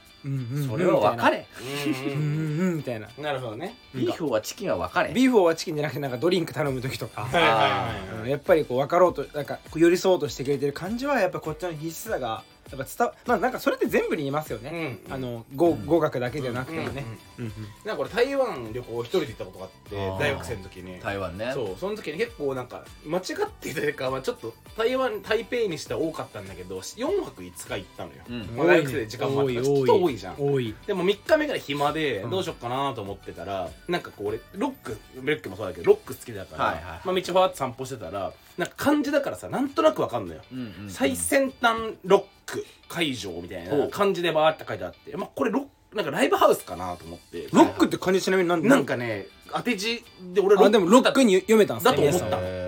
それは分かれ。うんうんうん。うんみたいな。なるほどね。ビーフはチキンは分かれ。ビーフオアチキンじゃなくてなんかドリンク頼む時とか。はいはいうんやっぱりこう分かろうとなんかこう寄り添おうとしてくれてる感じはやっぱこっちの必死さがやっぱ伝わまあなんかそれって全部に言いますよはいね、うん。あの語語学だけじゃなくてもね、うん。うんなんか俺台湾旅行一人で行ったことがあって大学生の時に。台湾ね。そうその時に結構なんか間違っていたというか、まあ、ちょっと台湾台北にしては多かったんだけど4泊5日行ったのよ、うん。まあ、大学生で時間もあったから人多いじゃん。多い。でも3日目から暇でうん。どうしよっかなと思ってたら、なんかこう俺ロックレックもそうだけどロック好きだから、はいはいまあ、道ファーって散歩してたらなんか漢字だからさなんとなくわかんのよ、うんうんうん。最先端ロック会場みたいな漢字でバーって書いてあって、まあ、これロックなんかライブハウスかなと思って。ロックって感じちなみになんでなんかね当て字で俺ロックあでもロックに読めたんですねだと思った。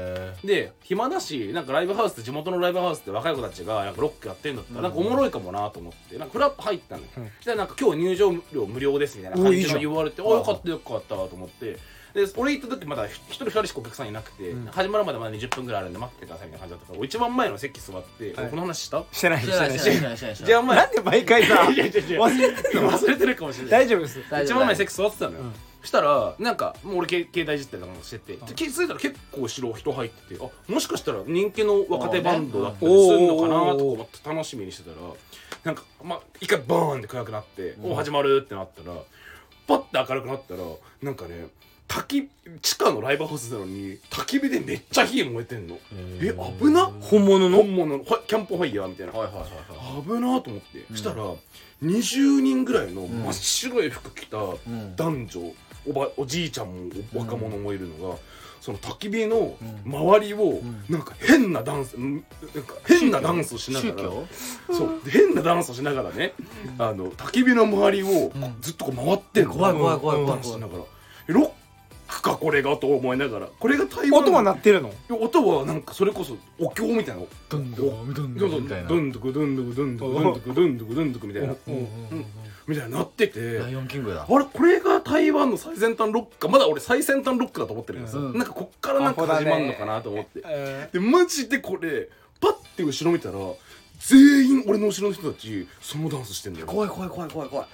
で暇だしなんかライブハウス地元のライブハウスって若い子たちがなんかロックやってんだったら、うんなんかおもろいかもなと思ってなんかフラッと入ったのよ、うん。そしたらなんか今日入場料無料ですみたいな感じおいいじゃんの言われてあよかったよかったと思ってで俺行った時まだ一人二人しかお客さんいなくて、うん。始まるまでまだ20分ぐらいあるんで待っててくださいみたいな感じだったから俺一番前の席座って、はい。この話した？してないーしてないしてない。ないしてないじゃあお前なんで毎回さ いやいやいや忘れてんの？忘れてるかもしれない。大丈夫です。一番前席座ってたのよ、うん。そしたらなんかもう俺け携帯いじってたりとかしてて、ん。気づいたら結構後ろ人入っててあもしかしたら人気の若手バンドだったりするのかなとか思って楽しみにしてたらなんかまあ一回バーンって暗くなって、うん。お始まるってなったらパッて明るくなったらなんかね焚き地下のライブハウスなのに焚き火でめっちゃ火燃えてんの。え危な本物の本物のはキャンプファイヤーみたいな。はいはいはいはい。危なと思って、うん。したら20人ぐらいのん。真っ白い服着たうん。男女おばおじいちゃんもお若者もいるのが、その焚き火のうん。周りをん。なんか変なダンス、んなんか変なダンスをしながら。そう。で変なダンスをしながらね、あの焚き火の周りをん。ずっとこう回ってんの、怖い怖い怖い怖いダンスしながら。えロックかこれがと思いながら。これが台湾。音は鳴ってるの？音はなんかそれこそお経みたいな。どんどんどんどんどんみたいなどんどくどんどくどんどくどんどくどんどくどんどくみたいなうんうんうんみたいになっててライオンキングだあれこれが台湾の最先端ロックかまだ俺最先端ロックだと思ってるんですよ、うんなんかこっからなんか始まるのかなと思って、えでマジでこれパッて後ろ見たら全員俺の後ろの人たちそのダンスしてんだよ怖い怖い怖い怖い怖い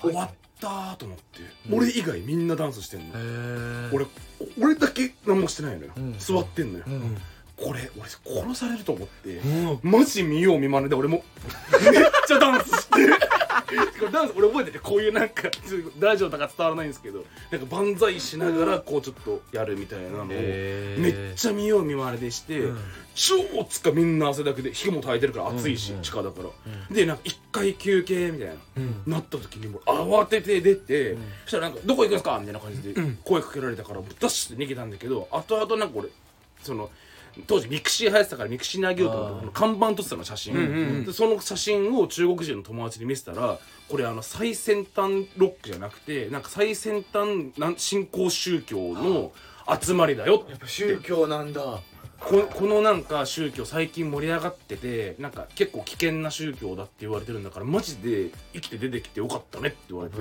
終わったーと思って、うん。俺以外みんなダンスしてんの、俺俺だけ何もしてないのよ、うん。座ってんのよ、うんこれ俺殺されると思って、うん。マジ見よう見まねで俺もめっちゃダンスして。これダンス俺覚えててこういうなんかラジオとか伝わらないんですけどなんか万歳しながらこうちょっとやるみたいなのをめっちゃ見よう見まねでして、うん。超つかみんな汗だくで火も焚いてるから暑いし、うん。うん地下だから、でなんか一回休憩みたいな、うん。なった時にもう慌てて出て、ん。そしたらなんか「どこ行くんですか?」みたいな感じでうん。声かけられたからダッシュで逃げたんだけど後々なんか俺その当時 mixi 流行ってたから mixi にあげようと思って看板撮ってたの写真、うんうんうん。でその写真を中国人の友達に見せたらこれあの最先端ロックじゃなくてなんか最先端なん新興宗教の集まりだよって。宗教なんだ。ここのなんか宗教最近盛り上がっててなんか結構危険な宗教だって言われてるんだからマジで生きて出てきてよかったねって言われて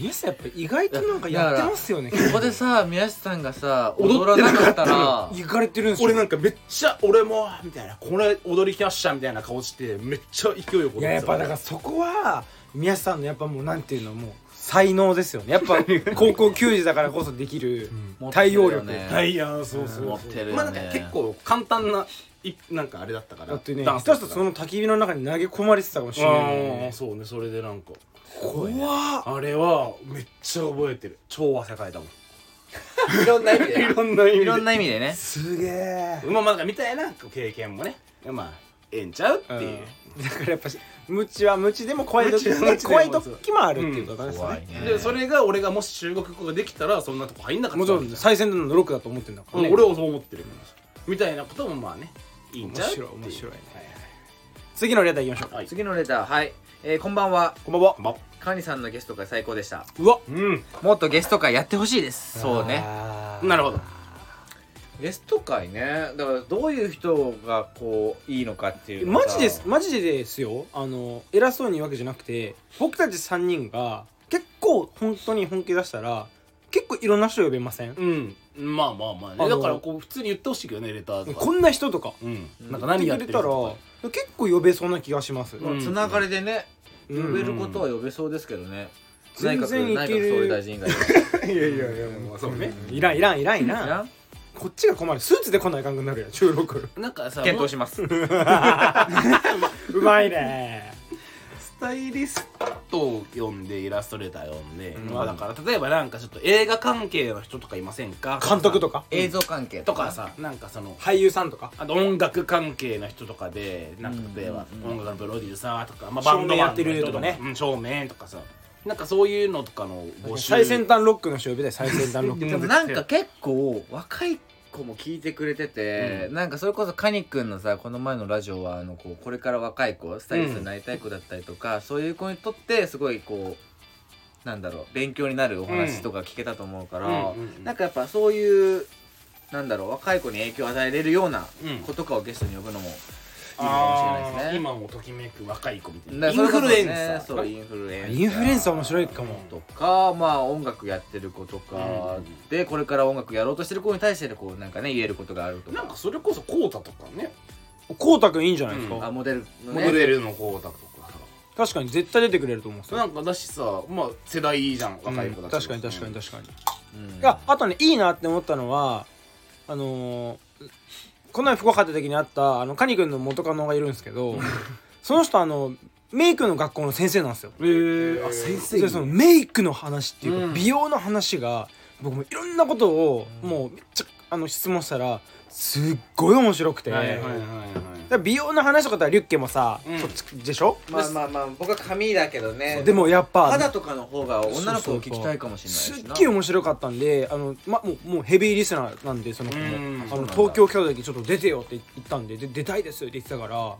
危な皆さんやっぱ意外となんかやってますよね。ここでさ宮下さんがさ踊踊らなかったら行かれてるんですよ。俺なんかめっちゃ俺もみたいな。これ踊りきましたみたいな顔してめっちゃ勢いよくいややっぱだからそこは宮下さんのやっぱもうなんていうのもう才能ですよね。やっぱ 高校球児だからこそできる対応力、ね。はいそうそう持ってるよね。まあなんか結構簡単ないなんかあれだったから。だってねダンス下手したらその焚き火の中に投げ込まれてたかもしれないね。そうねそれでなんか怖っ。あれはめっちゃ覚えてる。超汗かいたもん。いろんな意味で いろんな意味で。いろんな意味でね。すげえ。まあまあなんかみたいな経験もね。まあええんちゃうっていう、だからやっぱ無知は無知でも怖い時も怖い時もあるっていうことです怖いね、ね。でそれが俺がもし中国語ができたらそんなとこ入んなかったもちろん最先端のロックだと思ってんだからね。うん俺はそう思ってるみたいなこともまあねいいんちゃう面白い面白いねはいはい次のレターいきましょうはい次のレターはい、えー、こんばんは。こんばんは。ま。カニさんのゲストが最高でした。うわ。うん。もっとゲスト会やってほしいです。そうね。なるほど。ゲスト会ね。だからどういう人がこういいのかっていうマジです。マジでですよ。あの偉そうに言うわけじゃなくて僕たち3人が結構本当に本気出したら結構いろんな人呼べません？うん。まあまあまあね。あのだからこう普通に言ってほしいけどねレターとかこんな人とか。うん。なんか何やってるとたら結構呼べそうな気がします、うん。つながりでねうん。呼べることは呼べそうですけどね。全然い内ける。閣総理大臣以外 いやいやいやもうそうね。いらんいらんいらんいらん。はこっちが困るスーツで来ないかん？くなるやん収録なんかさ検討しますうまいねスタイリストを呼んでイラストレーター呼んで、うん。まあだから例えばなんかちょっと映画関係の人とかいません。か監督とか？映像関係とかさなんかその俳優さんとか？あと音楽関係の人とかでなんか例えばうん音楽のプロデューサーとか、まあ、バンドやってる人とかね。うん照明とかさ。なんかそういうのとかの募集。最先端ロックの人呼びたい。最先端ロック。でもなんか結構若い子も聞いてくれてて、うなんかそれこそカニ君のさこの前のラジオはあのこうこれから若い子スタイリストになりたい子だったりとか、そういう子にとってすごいこうなんだろう勉強になるお話とか聞けたと思うから、うんうんうんなんかやっぱそういうなんだろう若い子に影響を与えれるようなうん。子とかをゲストに呼ぶのもいいかもしれないですね。今もときめく若い子みたいだな。インからそれこそね。フルエンサー。そうインフルエンサー。インフルエンサー面白いかも。とかまあ音楽やってる子とか。うん。でこれから音楽やろうとしてる子に対してこうなんかね言えることがあるとか。なんかそれこそコータとかね。こうたくんいいんじゃないですか、うん。あモデルのモねデルのコータとかさ。確かに絶対出てくれると思うんですよなんかだしさまあ世代いいじゃん若い子たち、うん。確かに確かに確かに、うん。いやあとねいいなって思ったのはあのーこの前福岡行った時に会ったあのカニ君の元カノがいるんですけどその人あのメイクの学校の先生なんですよ。えー、あ先でそのメイクの話っていうか、うん。美容の話が僕もいろんなことをもうめっちゃあの質問したらすっごい面白くて、はいはいはいだかはいら美容の話とかだったらリュッケもさ、うん。そっちでしょ、まあまあまあ僕は髪だけどね。でもやっぱ肌とかの方が女の子を聞きたいかもしれないすしな。っげえ面白かったんであの、ま、もうもうヘビーリスナーなんでその子も。うん。あの東京来た時ちょっと出てよって言ったんでで出たいですって言ってたから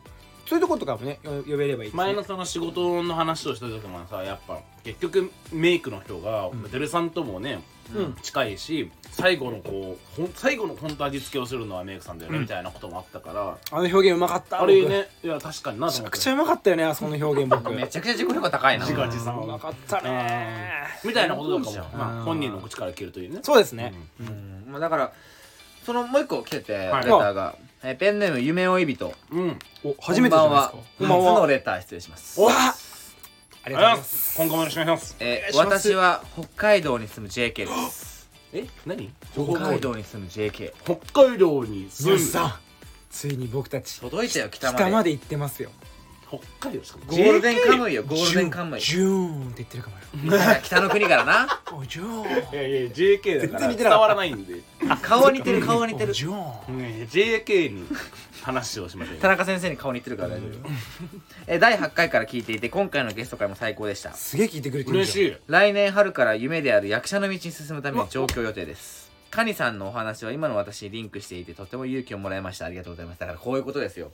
そういうとことかもねよ呼べればいいね前のその仕事の話をした時もさやっぱ結局メイクの人がモデルさんともね、うん。近いし最後のこうほん最後の本当味付けをするのはメイクさんだよね、みたいなこともあったから。あの表現うまかったあれねいや確かになと思って。ちゃくちゃうまかったよねあそこの表現僕。めちゃくちゃ自己評価高いな。自画自賛うまかったねみたいなこととかも、まあ、本人の口から聞けるというね。そうですね、うん。まあだからそのもう一個来ててレタはいーが。えペンネーム夢追い人。うん、お初めてじゃないですか。のレター失礼します。おわあありがとうございます。す今後もよろしくお願いします。えお願いします。私は北海道に住む JK です。え何？北海道に住む JK 北海道に住む。皆さんついに僕たち届いたよ北まで。北まで行ってますよ北海道しか？もゴールデンカムイよゴールデンカムイ。ジューンって言ってるかもよ。北の国からな。おジューンいやいや JK だから全然似てなかった。伝わらないんで、顔は似てる顔は似てる。おジューン。ね、JK に話をしましょう田中先生に顔似てるから大丈夫え第8回から聞いていて今回のゲスト会も最高でした。すげえ聞いてくれてる嬉しい。来年春から夢である役者の道に進むために上京予定です。カニさんのお話は今の私にリンクしていてとても勇気をもらいました。ありがとうございますだからこういうことですよ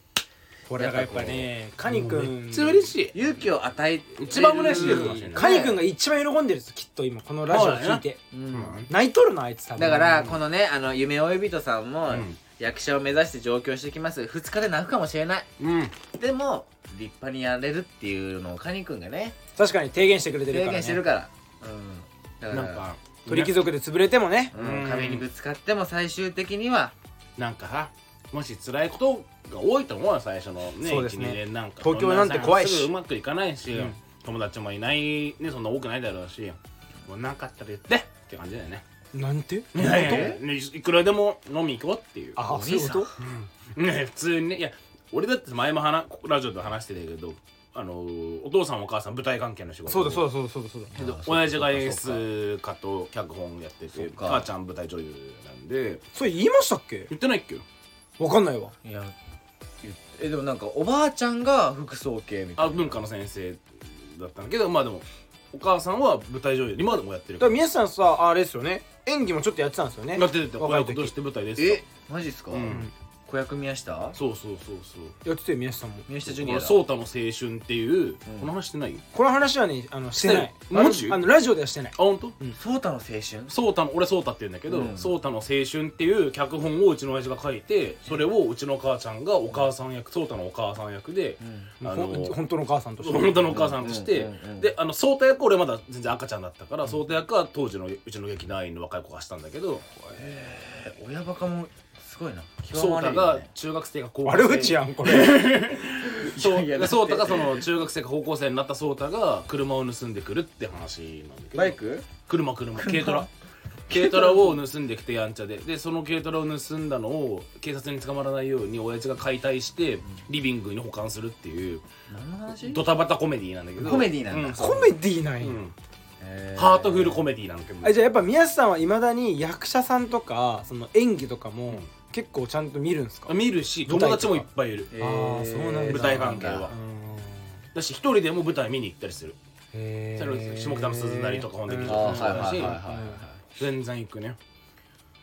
これだからやっぱねカニくんめっちゃ嬉しい。勇気を与え一番嬉しいかもしれないカニくんが一番喜んでるんですきっと今このラジオ聞いて。うん。泣いとるなあいつ多分。だからこのねあの夢追い人さんもうん。役者を目指して上京してきます。2日で泣くかもしれない。うん。でも立派にやれるっていうのをカニくんがね確かに提言してくれてる経からね。験してるから。うん。だからなんか鳥貴族で潰れてもね。うん。うん。壁にぶつかっても最終的にはなんかさもし辛いことが多いと思うよ最初のねそうですね。一二年なんか。東京なんて怖いし。すぐうまくいかないし、うん。友達もいないねそんな多くないだろうし。もうなかったら言ってって感じだよね。なんて？いやいやいやねいくらでも飲み行こうっていう。あお兄さん。そういうこと？ね普通にねいや俺だって前も話ラジオで話してたけどあのお父さんお母さん舞台関係の仕事。そうだそうだそうだそうだそうだ。けどあそうか。親父が演そうか出家と脚本やっててそうか。母ちゃん舞台女優なんで。それ言いましたっけ？言ってないっけ？わかんないわ。いやえでもなんかおばあちゃんが服装系みたいな。あ文化の先生だったんだけどまあでもお母さんは舞台女優今でもやってるだから皆さんさあれですよね。演技もちょっとやってたんですよね。やってて若い時。として舞台ですえマジっすか、うん子役宮下？そうそうそうそう。やってたよ宮下さんも。宮下ジュニアだ。ソータの青春っていう、この話してない？あこの話はねあのしてない。してない。マジ？あのラジオではしてない。本当？ソータの青春？ソータの俺ソータって言うんだけど、うん。ソータの青春っていう脚本をうちの親父が書いてそれをうちの母ちゃんがお母さん役ソータのお母さん役で、あのほん本当のお母さんとして。本当のお母さんとして、うんうんうんであのソータ役俺まだ全然赤ちゃんだったから、ソータ役は当時のうちの劇団員の若い子がしたんだけど、え親バカもすごいな。ソータが中学生が高校生。悪口やんこれ。そういやいやでソータがその中学生か高校生になったソータが車を盗んでくるって話なんだけど。バイク？車車。軽トラ。軽トラを盗んできてやんちゃで。でその軽トラを盗んだのを警察に捕まらないように親父が解体してリビングに保管するっていう何の話？ドタバタコメディなんだけど。コメディなんだ。うコメディなんや、うん。えー。ハートフルコメディなんだけど。あじゃあやっぱ宮下さんはいまだに役者さんとかその演技とかも結構ちゃんと見るんですか、見るし友達もいっぱいいる。えーあーそうなんだ。舞台関係は。だし一人でも舞台見に行ったりする。へそれ下北の鈴なりとか本当にあーはいはいはいはい全然行くね。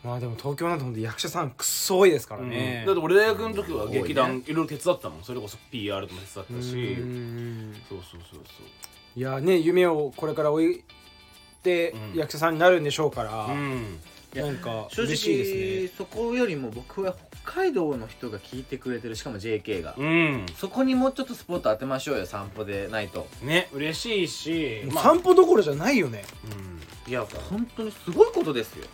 まあでも東京なんてほんと役者さんくっそ多いですからね、だって俺大学の時は劇多団いろいろ手伝ったもん。それこそ PR とも手伝ったし。うん。そうそうそうそう。いやね夢をこれから追いてうん。役者さんになるんでしょうから、うんなんか正嬉しいです直ね。そこよりも僕は北海道の人が聞いてくれてるしかも JK が。うん。そこにもうちょっとスポット当てましょうよ散歩でないとね嬉しいしまあ。散歩どころじゃないよね。うん。いや本当にすごいことですよ。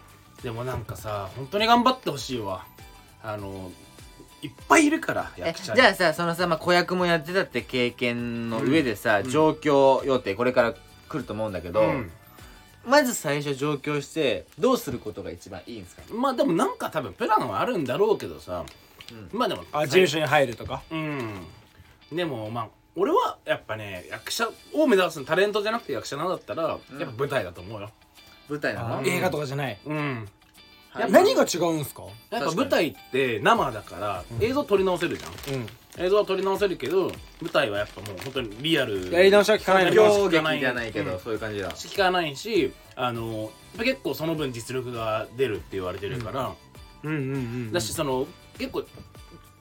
でもなんかさ本当に頑張ってほしいわ。あのいっぱいいるからえ役者じゃあさそのさ、まあ、子役もやってたって経験の上でさ、うん。上京予定これから来ると思うんだけど、うんまず最初上京してどうすることが一番いいんですか？まあでもなんか多分プランはあるんだろうけどさ、うまあでもあ事務所に入るとか？うん。でもまあ俺はやっぱね役者を目指すタレントじゃなくて役者なんだったら、やっぱ舞台だと思うよ。舞台な。のうん映画とかじゃない？うん。はい。何が違うんすか？やっぱ舞台って生だから映像撮り直せるじゃん、うん映像は撮り直せるけど舞台はやっぱもう本当にリアル。やり直しは聞かないのやり直狂し聞かない。劇じゃないけど、うんそういう感じだ。聞かないしあの結構その分実力が出るって言われてるから、うん。うんうんだしその結構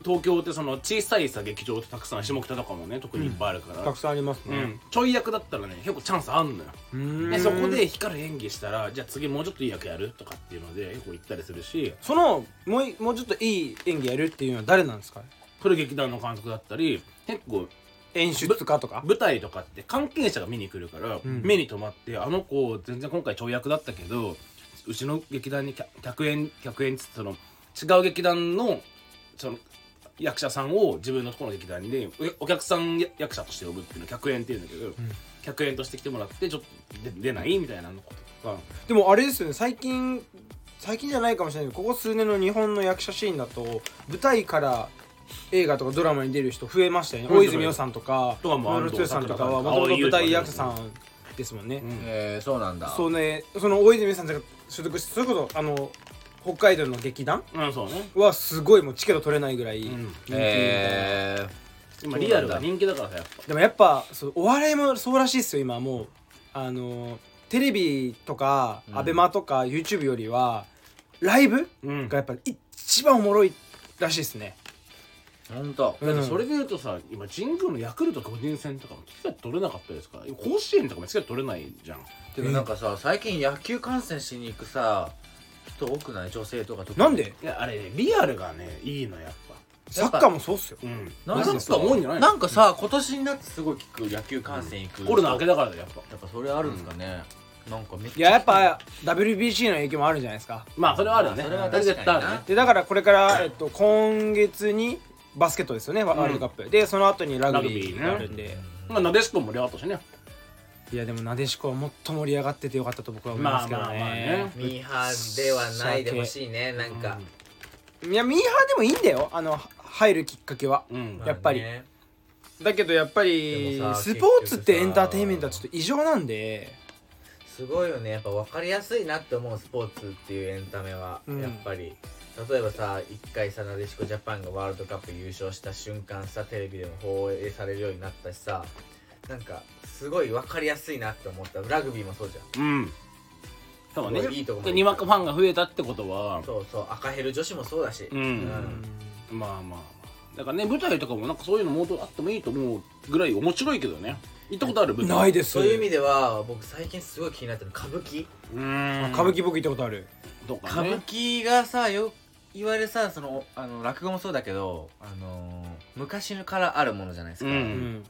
東京ってその小さいさ劇場ってたくさん下北とかもね特にいっぱいあるから、たくさんありますね。うん、ちょい役だったらね結構チャンスあんのよ、うん。でそこで光る演技したらじゃあ次もうちょっといい役やるとかっていうので結構行ったりするし。そのもういもうちょっといい演技やるっていうのは誰なんですか？これ劇団の監督だったり結構演出家とか？舞台とかって関係者が見に来るから、ん。目に留まってあの子全然今回ちょい役だったけどうちの劇団に客客演客演っつってその違う劇団のその役者さんを自分のところの劇団におお客さん役者として呼ぶっていうのを客演っていうんだけど、客演として来てもらってちょっと出出ないみたいなのこととか。でもあれですよね。最近最近じゃないかもしれないけどここ数年の日本の役者シーンだと舞台から映画とかドラマに出る人増えましたよね。うん大泉洋さんとか室剛さんとかはもともと舞台役者さんですもんね、うん。えー、そうなんだ。そうねその大泉洋さんが所属してそれこそあの北海道の劇団うんそうね、はすごいもうチケット取れないぐらい人気みうんたいな、え今リアルが人気だからさやっぱ。でもやっぱそうお笑いもそうらしいっすよ今もう。あのテレビとか、うん。アベマとか YouTube よりはライブうん。がやっぱ一番おもろいらしいですねー、ほん。とだってそれで言うとさ今神宮のヤクルト個人戦とかもチケット取れなかったですか？ら甲子園とかもチケット取れないじゃん。てかなんかさ最近野球観戦しに行くさ人多くない？女性とか特に。なんで？いやあれねリアルがねいいのやっぱ。サッカーもそうっすよ。うん。なんか？サッカーも多いんじゃないなんかさ今年になってすごい聞く野球観戦行く、コロナ明けだからだよやっぱ。やっぱそれあるんですかね、なんかめっちゃいややっぱ WBC の影響もあるんじゃないですか。まあそれはあるよねそれはそれ絶対あるね。でだからこれから、えっと、今月にバスケットですよねワワールドカップ、でその後にラグビーがあるんで、まあなでしこも盛り上がったしね。いやでもなでしこはもっと盛り上がっててよかったと僕は思いますけどね,、まあまあまあね。ミーハーではないでほしいねなんか、いやミーハーでもいいんだよあのは入るきっかけは。やっぱり。だけどやっぱりスポーツってエンターテインメントはちょっと異常なんで。すごいよね。やっぱ分かりやすいなって思うスポーツっていうエンタメは、うん。やっぱり例えばさ一回さなでしこジャパンがワールドカップ優勝した瞬間さテレビでも放映されるようになったしさなんかすごい分かりやすいなって思った。ラグビーもそうじゃん。うん。そうね。いいいとこまででにわかファンが増えたってことは。そうそう。赤ヘル女子もそうだし、うん。うんまあまあ。まあだからね舞台とかもなんかそういうのもっとあってもいいと思うぐらい面白いけどね。行ったことある？舞台ないです。そういう意味では僕最近すごい気になってるの歌舞伎。うーん歌舞伎僕行ったことあるとか歌舞ね伎がさよいわゆるさそのあの落語もそうだけど、あのー昔からあるものじゃないですか、ううん。ん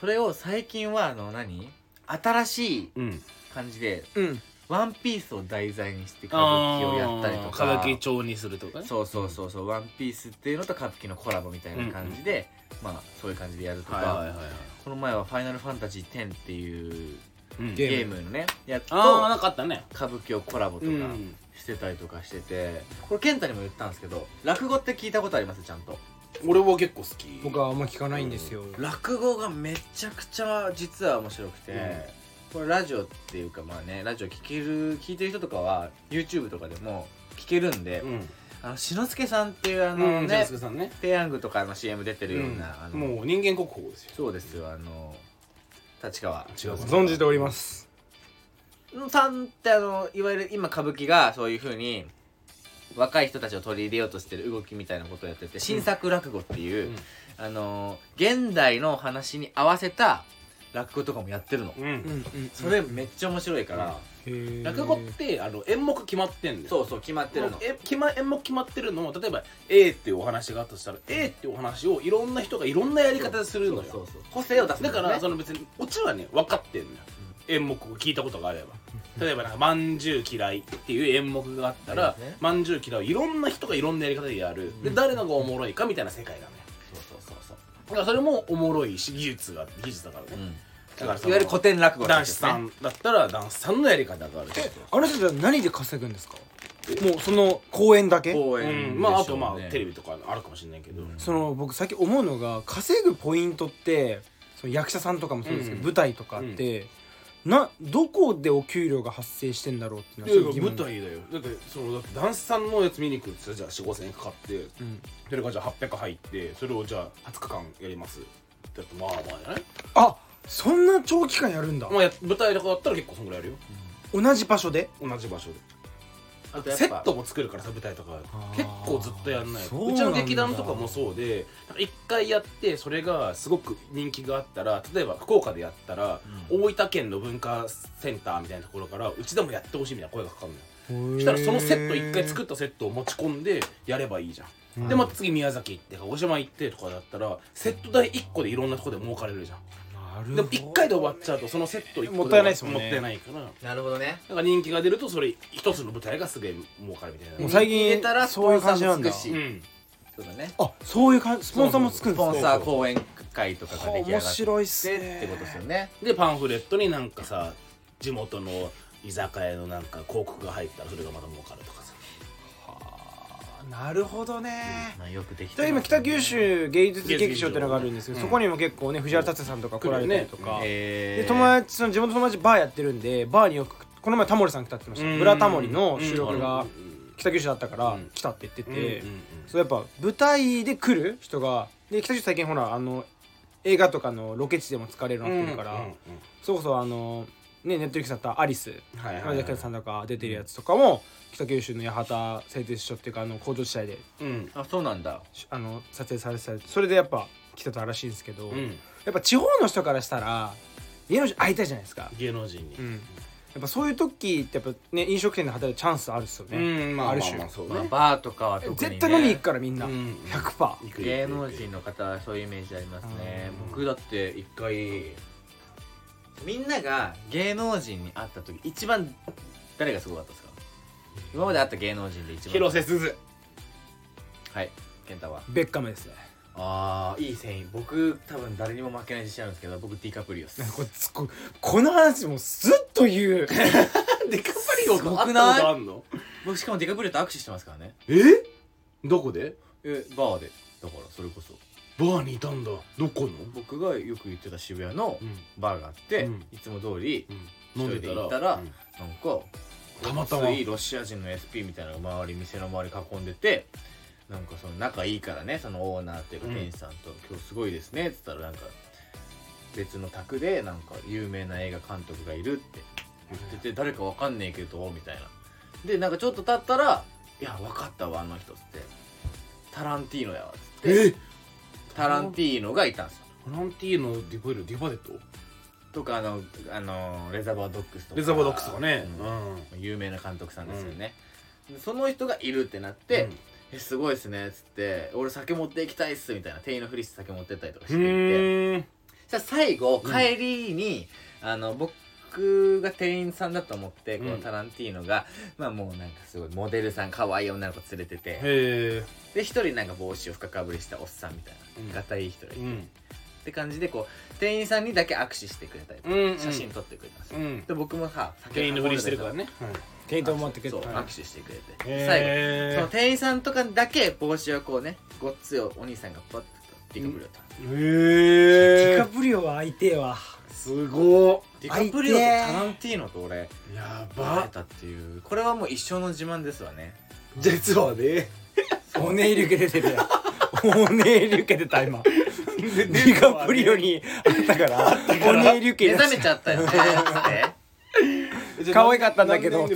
それを最近はあの何？新しいうん。感じでうん。ワンピースを題材にして歌舞伎をやったりとか。歌舞伎町にするとかね。そうそうそうそう、ワンピースっていうのと歌舞伎のコラボみたいな感じで、まあそういう感じでやるとか、はいはいはいはい。この前は「ファイナルファンタジー10」っていううん。ゲームのねやつとああなんかあったね。歌舞伎をコラボとか。うんしてたりとかしてて、これ健太にも言ったんですけど落語って聞いたことあります？ちゃんと。俺は結構好き。僕はあんま聞かないんですよ。落語がめちゃくちゃ実は面白くて、これラジオっていうかまあねラジオ聞ける聞いてる人とかは YouTube とかでも聞けるんで、うん。あの志の輔さんっていうああのね、さんね。ペヤングとかの CM 出てるような、あのもう人間国宝ですよ。そうですよあの立川。違う存じておりますさんってあのいわゆる今歌舞伎がそういうふうに若い人たちを取り入れようとしてる動きみたいなことをやってて新作落語っていう、うん。あの現代の話に合わせた落語とかもやってるの、うん。うんうんそれめっちゃ面白いから、落語ってあの演目決まってんだよ。そうそう決まってるの。え決ま演目決まってるのも例えば A っていうお話があったとしたら A っていうお話をいろんな人がいろんなやり方でするのよ。そうそう個性を出すんだからその別にオチはね分かってんのよ。演目を聞いたことがあれば例えばなんか「まんじゅう嫌い」っていう演目があったらますね「まんじゅう嫌い」をいろんな人がいろんなやり方でやる。でうん。誰のがおもろいかみたいな世界なのよそうそうそうそう。だからそれもおもろいし技術が技術だからね、うん。だからいわゆる古典落語男子さんだったら男子さんのやり方があるえあの人たちは何で稼ぐんですか？もうその公演だけ？う公演ん、まああとまあテレビとかあるかもしれないけど、うん。その僕最近思うのが稼ぐポイントってその役者さんとかもそうですけど、うん。舞台とかって、などこでお給料が発生してんだろうっていうのいやいやはすごい疑問。舞台だよ。だってそのだって男子さんのやつ見に行くってじゃあ4 5千円かかってうん。それがじゃあ800入ってそれをじゃあ20日間やります。だってまあまあじゃない？あそんな長期間やるんだ、まあや舞台とかだったら結構そんぐらいやるよ。同じ場所で？同じ場所であとセットも作るからさ舞台とか結構ずっとやんないそうちの劇団とかもそうでなんか一回やってそれがすごく人気があったら例えば福岡でやったら、大分県の文化センターみたいなところからうちでもやってほしいみたいな声がかかるのよ。そしたらそのセット一回作ったセットを持ち込んでやればいいじゃん、うん。でまた次宮崎行って鹿児島行ってとかだったらセット代1個でいろんなとこで儲かれるじゃんでも1回で終わっちゃうとそのセット1個でもったいないですもんね。もったいないから。だなるほどね。から人気が出るとそれ一つの舞台がすげえ儲かるみたいな。もう最入れたら近そういう感じなんだ。しうんそうだ。ねあそういう感じ。スポンサーもつくんスですか？ポンサー講演会とかが出来上が面って白いっすっねてことですよね。でパンフレットになんかさ地元の居酒屋のなんか広告が入ったらそれがまた儲かるとかなるほどね、まあよくできてで今北九州芸術劇場っていうのがあるんですけど、うん。そこにも結構ね藤原竜也さんとか来られたりとか、えで友達その地元の友達バーやってるんでバーによくこの前タモリさん来たって言ってました。ブラタモリの収録が北九州だったからうん。来たって言ってうんて、そうやっぱ舞台で来る人がで北九州最近ほらあの映画とかのロケ地でも使われるようになってるから、それこそあのねネットリックスだったアリス。はいはい。はい山崎さんとか出てるやつとかも北九州の八幡製鉄所っていうかあの工場地帯で。うん。あそうなんだ。あの撮影されてたりそれでやっぱ来てたらしいんですけど、うん。やっぱ地方の人からしたら芸能人会いたいじゃないですか、芸能人に。うん、やっぱそういう時ってやっぱね飲食店で働くチャンスあるっすよね、うんまあある種。まあまあそうまあねバーとかは特にね。絶対飲み行くからみんな、うん。100%行く行く芸能人の方はそういうイメージありますね。うん。僕だって一回みんなが芸能人に会った時一番誰がすごかったですか？今まで会った芸能人で一番。広瀬すず。はい健太は？ベッカムですね。ああいい線い僕多分誰にも負けない自信あるんですけど僕ディカプリオっすこれつここの話もずっと言う。デカプリオと会ったことあんの？僕しかもディカプリオと握手してますからね。え？どこで？えバーで。だからそれこそバーにいたんだ。どこの？僕がよく行ってた渋谷のバーがあって、うん。いつも通り飲ん。で一人で行ったたららなんかたまたま。いロシア人の SP みたいなのが周り店の周り囲んでてなんかその仲いいからねそのオーナーっていうかうん。店主さんと「今日すごいですね」っつったらなんか別の宅でなんか有名な映画監督がいるって言ってて誰かわかんねえけどみたいな。でなんかちょっと経ったら「いや分かったわあの人」っつって。タランティーノやわ」っつって。えタランティーノがいたんですよ。タランティーノディバイルディバデット？とかあのあのレザーバードッグスとか。レザーバードックスとかね。うん。有名な監督さんですよね、でその人がいるってなって「えすごいっすね」っつって「俺酒持っていきたいっす」みたいな店員のふりして酒持ってったりとかしうていて。最後うん。帰りに、あの僕が店員さんだと思ってこのうん。タランティーノが、まあもうなんかすごいモデルさん可愛い女の子連れてて。で一人なんか帽子を深かぶりしたおっさんみたいうんながたいい人がいて、うんって感じでこう店員さんにだけ握手してくれたりとか、うん写真撮ってくれたんですよ、うん。で僕もさ店員のふりしてるからね。店員と思ってくれそうて握手してくれて、へ最後えその店員さんとかだけ帽子をこうねごっついお兄さんがパッとディカプリオと、ディカへえプリオは相手はすごディカプリオとタランティーノと俺っや会えばたっていう。これはもう一生の自慢ですわね。実はね。おねいり受け出てるやん おねいり受けてた今ディカプリオにあったからおねいり受け出目覚めちゃったよね。つって可愛かったんだけど。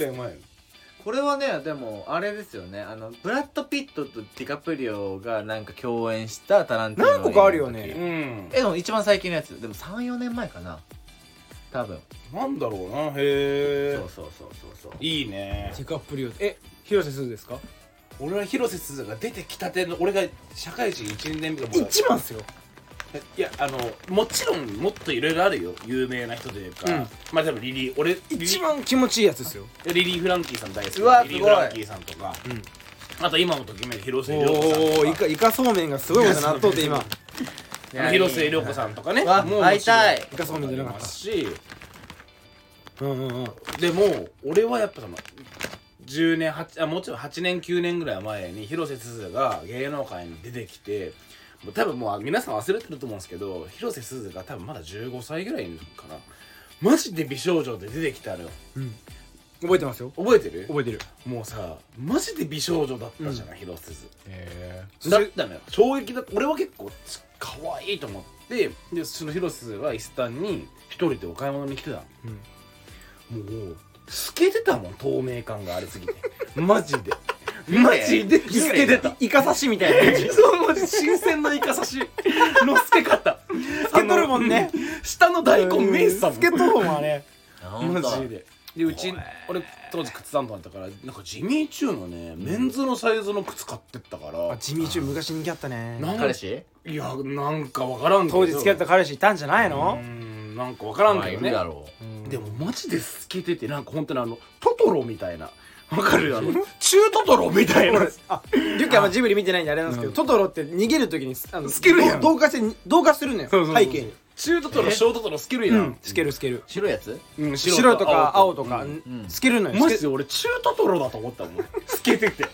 これはねでもあれですよね。あのブラッド・ピットとディカプリオがなんか共演したタランティーノの何個かあるよね。うん。えでも一番最近のやつ。でも34年前かな。多分。なんだろうな。へえそうそうそうそうそう。いいね。ディカプリオ。え広瀬すずですか？俺は広瀬すずが出てきたての俺が社会人1年目がもう一番っすよ。いやあのもちろんもっといろいろあるよ。有名な人というか、うん。まあ多分リリー俺リリ一番気持ちいいやつですよ。リリー・フランキーさん大好き。うわリリー・フランキーさんとか、うん。あと今もときめく広末涼子さんとか。おおイカイカそうめんがすごいことになっとって今。広末涼子さんとかね。うわもう会いたい。イカそうめんじゃなかっますしうんうんうん。でも俺はやっぱその10年8あもちろん8年9年ぐらい前に広瀬すずが芸能界に出てきて多分もう皆さん忘れてると思うんですけど広瀬すずが多分まだ15歳ぐらいかな。マジで美少女で出てきたのよ。うん。覚えてますよ。覚えてる？覚えてる。もうさマジで美少女だったじゃない、広瀬すず。へだったのよ衝撃だ。俺は結構可愛いと思ってでその広瀬すずがイスタンに一人でお買い物に来てたの。もう透けてたもん透明感がありすぎて。マジで。マジで透けてた。イカ刺しみたいな感じ。そうマジ新鮮なイカ刺し。の透け方。透けとるもんね。下の大根見えてたもん。透けとるもんあれ。マジで。でうち俺当時靴担当だったからなんかジミーチューのねメンズのサイズの靴買ってったから。あジミーチュー昔人気あったね。なん彼氏？いやなんかわからんけど。当時付き合った彼氏いたんじゃないうのんなんかわからんまあいけどねるだろう。ん。でもマジで透けててなんか本当にあのトトロみたいな。わかる？あの中トトロみたいな。俺あリュッキーはジブリ見てないんであれなんですけど、うん。トトロって逃げる時にあの透けるやん。ど同化して同化するのよ。そうそうそう。背景に。中トトロえ？小トトロ透けるやうん。ん透ける透ける。う白いやつ？うん。白とか青とか。透けるのよ。マジ透で俺中トトロだと思ったもん。透けてて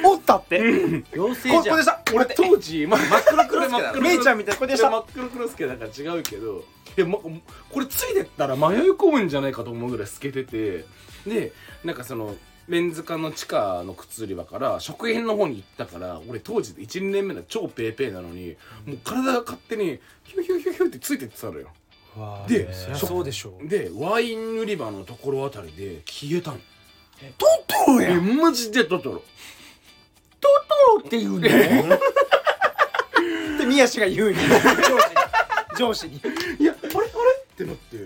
けおったって。妖こ精じゃんこでさ俺当時真っ黒黒助だ。ろ メイちゃんみたいなこれでした。真っ黒黒助だから違うけど。いや、ま、これついてったら迷い込むんじゃないかと思うぐらい透けてて。でなんかそのメンズ科の地下の靴売り場から食品の方に行ったから俺当時12年目の超ペーペーなのにもう体が勝手にヒューヒューヒューヒューってついてってたのよ。ででそりゃそうでしょう。でワイン売り場のところあたりで消えたの。トトロえマジでトトロトトロって言うの？で宮氏が言うに。上司に。上司に。いやあれあれ？ってなって。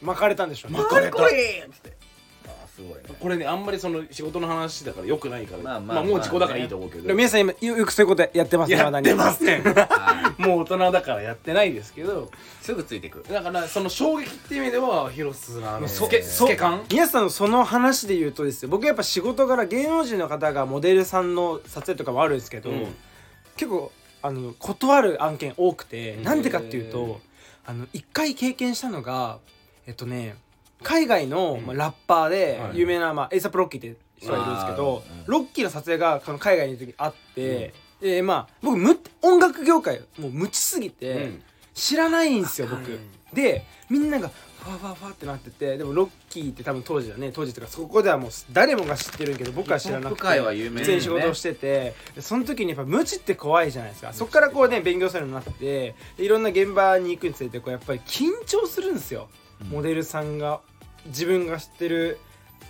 巻かれたんでしょ巻かれた。っつって。あーすごいね。これねあんまりその仕事の話だからよくないからまあまあもう時効だからいいと思うけど、でも皆さん今よよくそういうことやってますねやってまんせんはもう大人だからやってないですけど。いすぐついてく。だからその衝撃っていう意味では広瀬のあのそ透けけ感？皆さんのその話で言うとですよ僕やっぱ仕事柄芸能人の方がモデルさんの撮影とかもあるんですけど、うん。結構あの断る案件多くてうん。なんでかっていうとあの一回経験したのがえっとね海外の、うん。まあ、ラッパーではい。有名な、まあ、エイサップロッキーって人がいるんですけど、ロッキーの撮影がその海外にいる時あって、でまあ僕む音楽業界もう無知すぎて、うん。知らないんですよ僕。うん。でみんながファファファってなっててでもロッキーって多分当時だね当時とかそこではもう誰もが知ってるけど僕は知らなくてヒップホップ界は有名普通に仕事をしててでその時にやっぱ無知って怖いじゃないですか。そこからこうね勉強するようになってでいろんな現場に行くにつれてこうやっぱり緊張するんですよ、うん。モデルさんが自分が知ってる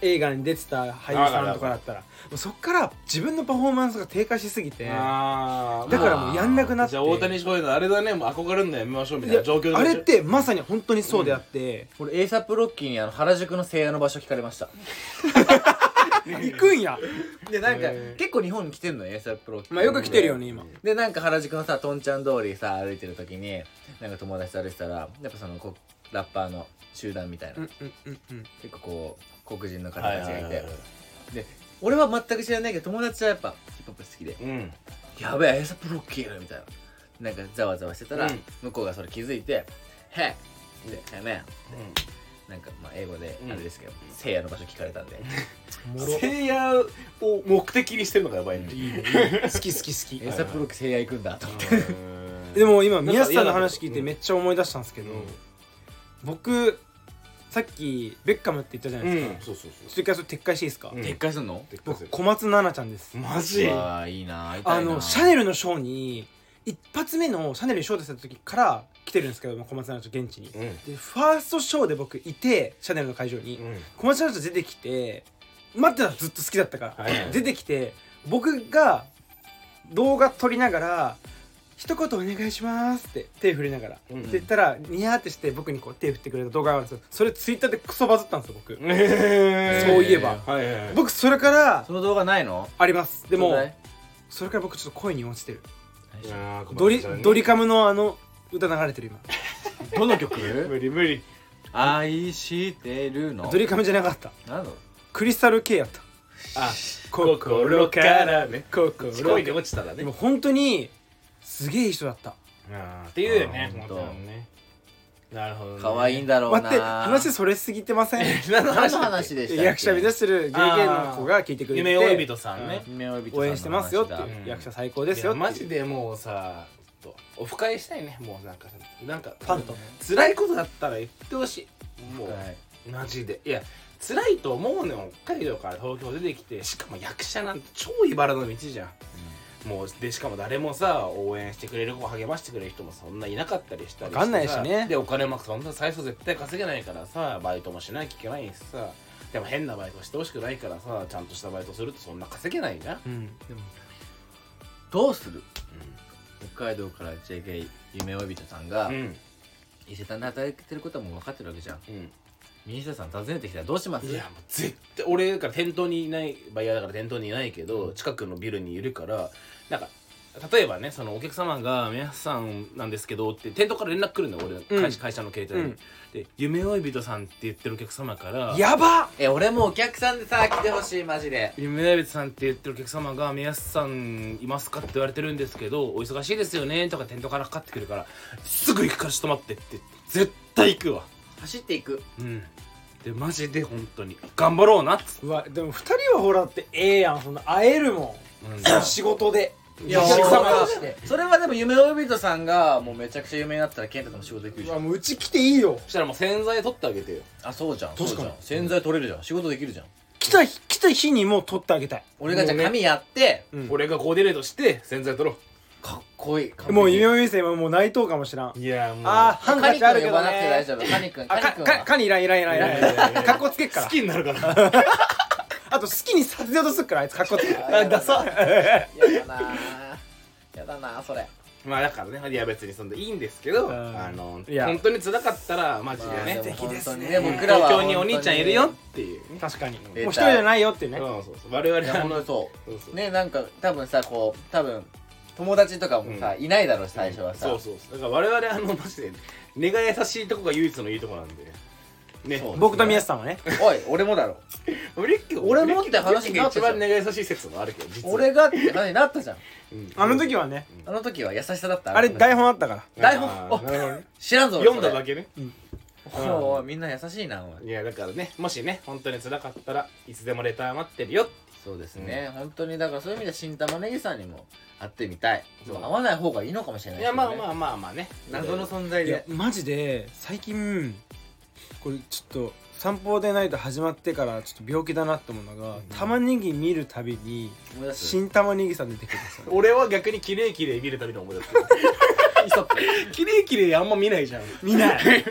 映画に出てた俳優さんとかだったらもうそっから自分のパフォーマンスが低下しすぎてだからもうやんなくなって。じゃあ大谷翔平のあれだねもう憧れるのやめましょうみたいな状況あれってまさに本当にそうであって、俺 ASAP ロッキーにあの原宿の聖夜の場所聞かれました。行くんや、でなんか結構日本に来てんのよ ASAP ロッキー。まあ、よく来てるよね今。でなんか原宿のさとんちゃん通りさ歩いてる時になんか友達と歩いてたらやっぱそのこラッパーの集団みたいな、うんうんうんうん。結構こう黒人の方はいたちがいて、はいはいはい俺は全く知らないけど友達はやっぱヒップホップ好きで。うん。やべえ ASAP ロッキーみたいな。なんかざわざわしてたら、うん。向こうがそれ気づいて「へっ!」で「へめん」なんかまあ英語であれですけど、聖夜の場所聞かれたんで。もろ。聖夜を目的にしてるのがやばいね。い好き好き好き「ASAP ロッキー聖夜行くんだ」と思って。でも今宮下さんの話聞いてめっちゃ思い出したんですけど、僕さっきベッカムって言ったじゃないですか、うん。そうそうそれからそれ撤回していいですか、うん。撤回すんの？僕小松菜奈ちゃんです。マジ？うわーいいな会いいなのシャネルのショーに一発目のシャネルにショー出した時から来てるんですけどまあ小松菜奈ちゃん現地に。うん。でファーストショーで僕いてシャネルの会場に、うん。小松菜奈ちゃん出てきて待ってたのずっと好きだったから、はいはい。出てきて僕が動画撮りながら一言お願いしますって手振りながら、うんって言ったらニヤーってして僕にこう手振ってくれた動画があるんです。よそれツイッターでクソバズったんですよ僕、へー。そういえば。はいはいはい。僕それからその動画ないの？あります。でもそれから僕ちょっと声に落ちてる。ドリドリカムのあの歌流れてる今。どの曲？無理無理。愛してるの？ドリカムじゃなかった。何の？クリスタル系やった。あ心からね。心恋で落ちたらね。でも本当にすげえいい人だった。あーっていうよね。あーほんね。なるほどね。可愛いんだろうな。待って話それすぎてません？何 の何の話話でしたっけ？役者目指してるゲイゲイの子が聞いてくれて夢追い人さんね。夢追い人さんの話だ。応援してますよっていううん。役者最高ですよってジでもうさちょっとオフ会したいね。もうなんかなんかパンと辛いことだったら言ってほしい。もう、はい。マジで。いや辛いと思うのよ。北海道から東京出てきて。しかも役者なんて超茨の道じゃんもうでしかも誰もさ応援してくれる子励ましてくれる人もそんないなかったりしたりしてさわかんないしね。でお金もそんな最初絶対稼げないからさバイトもしなきゃいけないしさ。でも変なバイトしてほしくないからさちゃんとしたバイトするとそんな稼げないじゃん、うんどうする？北海道から JK 夢追い人さんがうん。伊勢丹で働いてることはもう分かってるわけじゃん。うん。右下さん訪ねてきたらどうします？いやもう絶対俺だから店頭にいないバイヤーだから店頭にいないけど近くのビルにいるからなんか例えばねそのお客様が「宮下さんなんですけど」って店頭から連絡来るのよ俺の会社,、会社の携帯に、うん。で「夢追い人さん」って言ってるお客様からやばえ俺もお客さんでさ来てほしいマジで。夢追い人さんって言ってるお客様が「宮下さんいますか?」って言われてるんですけど「お忙しいですよね」とか店頭からかかってくるから「すぐ行くからちょっと待って」って絶対行くわ。走っていく。うん。でマジで本当に頑張ろうなっつうわでも二人はほらってええやんそんな会えるもうんん。仕事でいやそれはでも夢追い人さんがもうめちゃくちゃ有名になったら健太とも仕事できるじゃうんわもううち来ていいよ。そしたらもう洗剤取ってあげてよ。あそうじゃん確かに。そうじゃん。洗剤取れるじゃん。仕事できるじゃん。来た日来た日にもう取ってあげたい。俺がじゃあ髪やってうん。俺がコーディネートして洗剤取ろかっこいい。もう夢見店はもう内藤かもしらん。ういやもう。あーハンカカニチあるけど君呼ばなくて大ね丈夫。カニ君カニ君は。かカニいらんいらんいらん。いらんかっこつけっから。好きになるからあと好きにさせようとするからあいつかっこつけあダサ。やだな。やだなそれ。まあだからねいや別にそんないいんですけどうん。あのいや。本当に辛かったらマジでまあねでも本当に素敵ですねね僕らは東京にお兄ちゃんいるよっていうね。確かに。もう一人じゃないよっていうね。そうそうそう。我々は本当にそそうそう。うねなんか多分さこう多分友達とかもさ、いないだろうし最初はさ、そうそうそう。だから我々あのマジで根が優しいとこが唯一のいいとこなんでね。僕と宮下さんはね。おい俺もだろ。俺俺もって話になったじゃん。一番根が優しい説もあるけど。実は俺がって話になったじゃん。うん。あの時はね。あの時は優しさだった。あれ台本あったから。台本。あーなるほどね。知らんぞ俺読んだだけね。それおいみんな優しいなおい。いやだからねもしね本当に辛かったらいつでもレター待ってるよ。そうですね、本当にだからそういう意味で新玉ねぎさんにも会ってみたい。そう。会わない方がいいのかもしれないいやまあまああまあまあね。謎の存在いやでマジで最近これちょっと散歩でないと始まってからちょっと病気だなって思うのが、玉ねぎ見るたびに新玉ねぎさん出てくるんですよ。俺は逆に綺麗綺麗見るたびに思い出す。イソップ綺麗綺麗あんま見ないじゃん見ない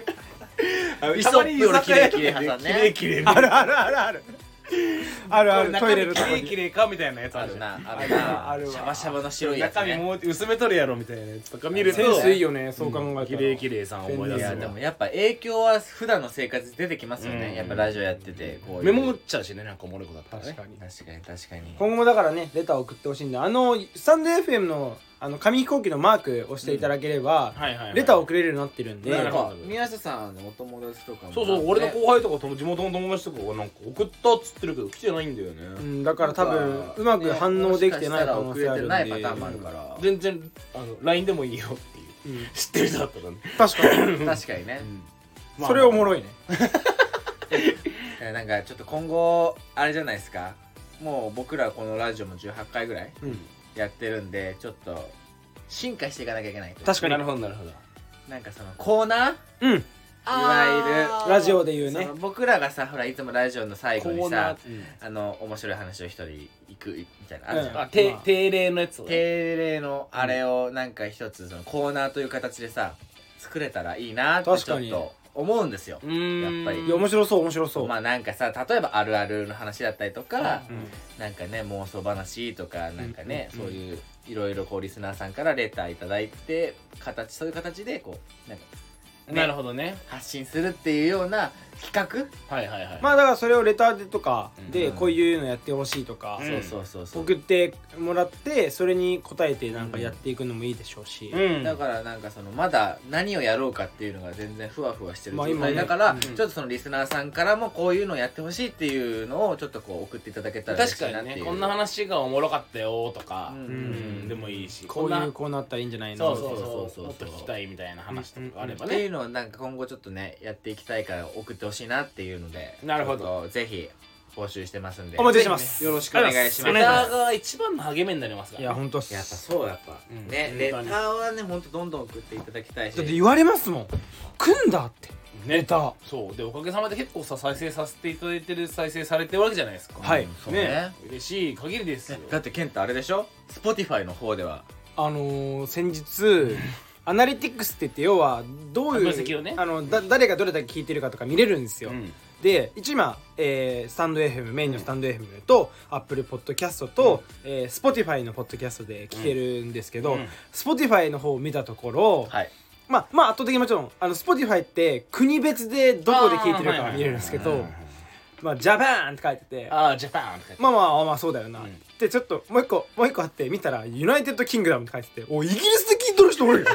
あたまに居酒屋とかで俺綺麗綺麗派さんね綺麗綺麗見るあるあるあるある あるあるトイレのとこきれいきにれいかみたいなやつああるなあるな。あるわ。シャバシャバの白いやつ中身ねもう薄めとるやろみたいなやつとか見ると。センスいいよねそう考えたら。きれいきれいさん思いい出すわやでもやっぱ影響は普段の生活で出てきますよね、うん。やっぱラジオやっててこういう。メモ持っちゃうしねなんかおもろいことだったらね。確かに確かに確かに。今後もだからねレターを送ってほしいんであのスタンド FM のあの紙飛行機のマークを押していただければ、はいはいはい。レターを送れるようになってるんで。なんなるほど。か宮下さんのお友達とかも。そうそう俺の後輩とか地元の友達とかがなんか送ったっつってるけど来てないんだようねん、だから多分うまく反応できてない可能性あるんで、ねもしかしたら送れてないパターンもあるから。全然あの LINE でもいいよっていううん。知ってる人だったらね確かに。確かに ね、それおもろいね。え なんかちょっと今後あれじゃないですか。もう僕らこのラジオも18回ぐらいうんやってるんでちょっと進化していかなきゃいけないと確かに。なるほどなるほど。なんかそのコーナー？うん。いわゆるラジオで言うね。その僕らがさほらいつもラジオの最後にコーナさーあの面白い話を一人行くみたいなのあるじゃん、うん。あてまあ。定例のやつをね。定例のあれをなんか一つそのコーナーという形でさ作れたらいいなってちょっ確かにと思うんですよ。やっぱり。いや面白そう面白そう、まあなんかさ例えばあるあるの話だったりとか、うん。なんかね妄想話とかなんかね、うん。うんそういういろいろこうリスナーさんからレターいただいて形そういう形でこうなんかなるほどね。発信するっていうような企はいはいはい。まあだからそれをレターでとかでうん。こういうのやってほしいとかそうそうそうそう。送ってもらってそれに答えてなんかやっていくのもいいでしょうし、うん。だからなんかそのまだ何をやろうかっていうのが全然ふわふわしてる状まあ今ね。態だから、うん。ちょっとそのリスナーさんからもこういうのをやってほしいっていうのをちょっとこう送っていただけたら嬉確かしいなっていう。にねこんな話がおもろかったよとかうん。うんでもいいし。こういんなうこうなったらいいんじゃないの？そうそうそうそうそう。もっと聞きたいみたいな話とかがあればね。っていうのをなんか今後ちょっとねやっていきたいから送ってほしいなっていうのでなるほど。ぜひ募集してますんで。お待ちしてます。よろしくお願いします。レターが一番の励みになりますから。いや本当っすやっぱそうやっぱ、うんねレターはねほんとどんどん送っていただきたいし。だって言われますもん。組んだって。レタ。ーそう。でおかげさまで結構さ再生させていただいてる再生されてるわけじゃないですか。はい。うんそうね。嬉しい限りですよ。だってケンタあれでしょ？Spotify の方では。あのー、先日アナリティクスって言って要はどういうね。あのだ誰がどれだけ聞いてるかとか見れるんですよ、うん。で一応今、えースタンド FM メインのスタンド FM と、Apple Podcast と、えー Spotify のポッドキャストで聞けるんですけど、うん。Spotify の方を見たところ、はい。まあまあ圧倒的にもちろんあの Spotify って国別でどこで聞いてるか見れるんですけどまあ Japan って書いててああ Japan って書いてまあまあまあそうだよな、うん。でちょっともう一個もう一個あって見たら United Kingdom って書いてておイギリスで聞いとる人おる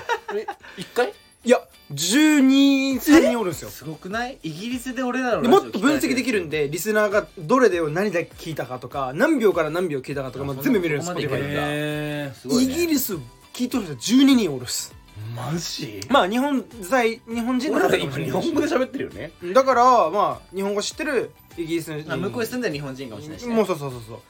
一回？いや123人おるんですよ。すごくない？イギリスで俺らのでもっと分析できるんでリスナーがどれでを何で聞いたかとか何秒から何秒聞いたかとかも全部見れるんですそこまでいけ Spotify るんでだへーすごいね。イギリス聞いとる人12人おるっす。マジ？まあ日本在日本人の俺ら方かも今日本語で喋ってるよね。だからまあ日本語知ってるイギリスの向こうに住んでる日本人かもしれないし、ね、もうそうそうそうそう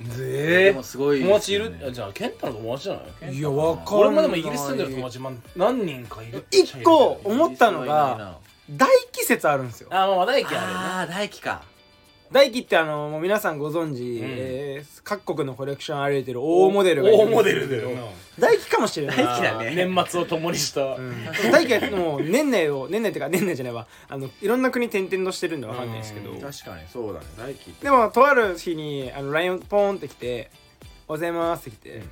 でもすごい友達いるですよね。あじゃあケンタの友達じゃない？いやわかんない。俺もでもイギリス住んでる友達ま何人かいる一個思ったのがな大気説あるんですよ。あまあまだ駅あるよね。ああ大輝か大気ってあのもう皆さんご存知、ん。えー各国のコレクションあれてる大モデルがいる大モデルだよな。大気かもしれない。大気だね。年末を共にした。うん。大気はもう年内を年内っていうか年内じゃないわ。あのいろんな国転々としてるんでわかんないですけど。うん。確かにそうだね。大輝でもとある日にあの LINE ポーンってきて「おはようございます」って来て、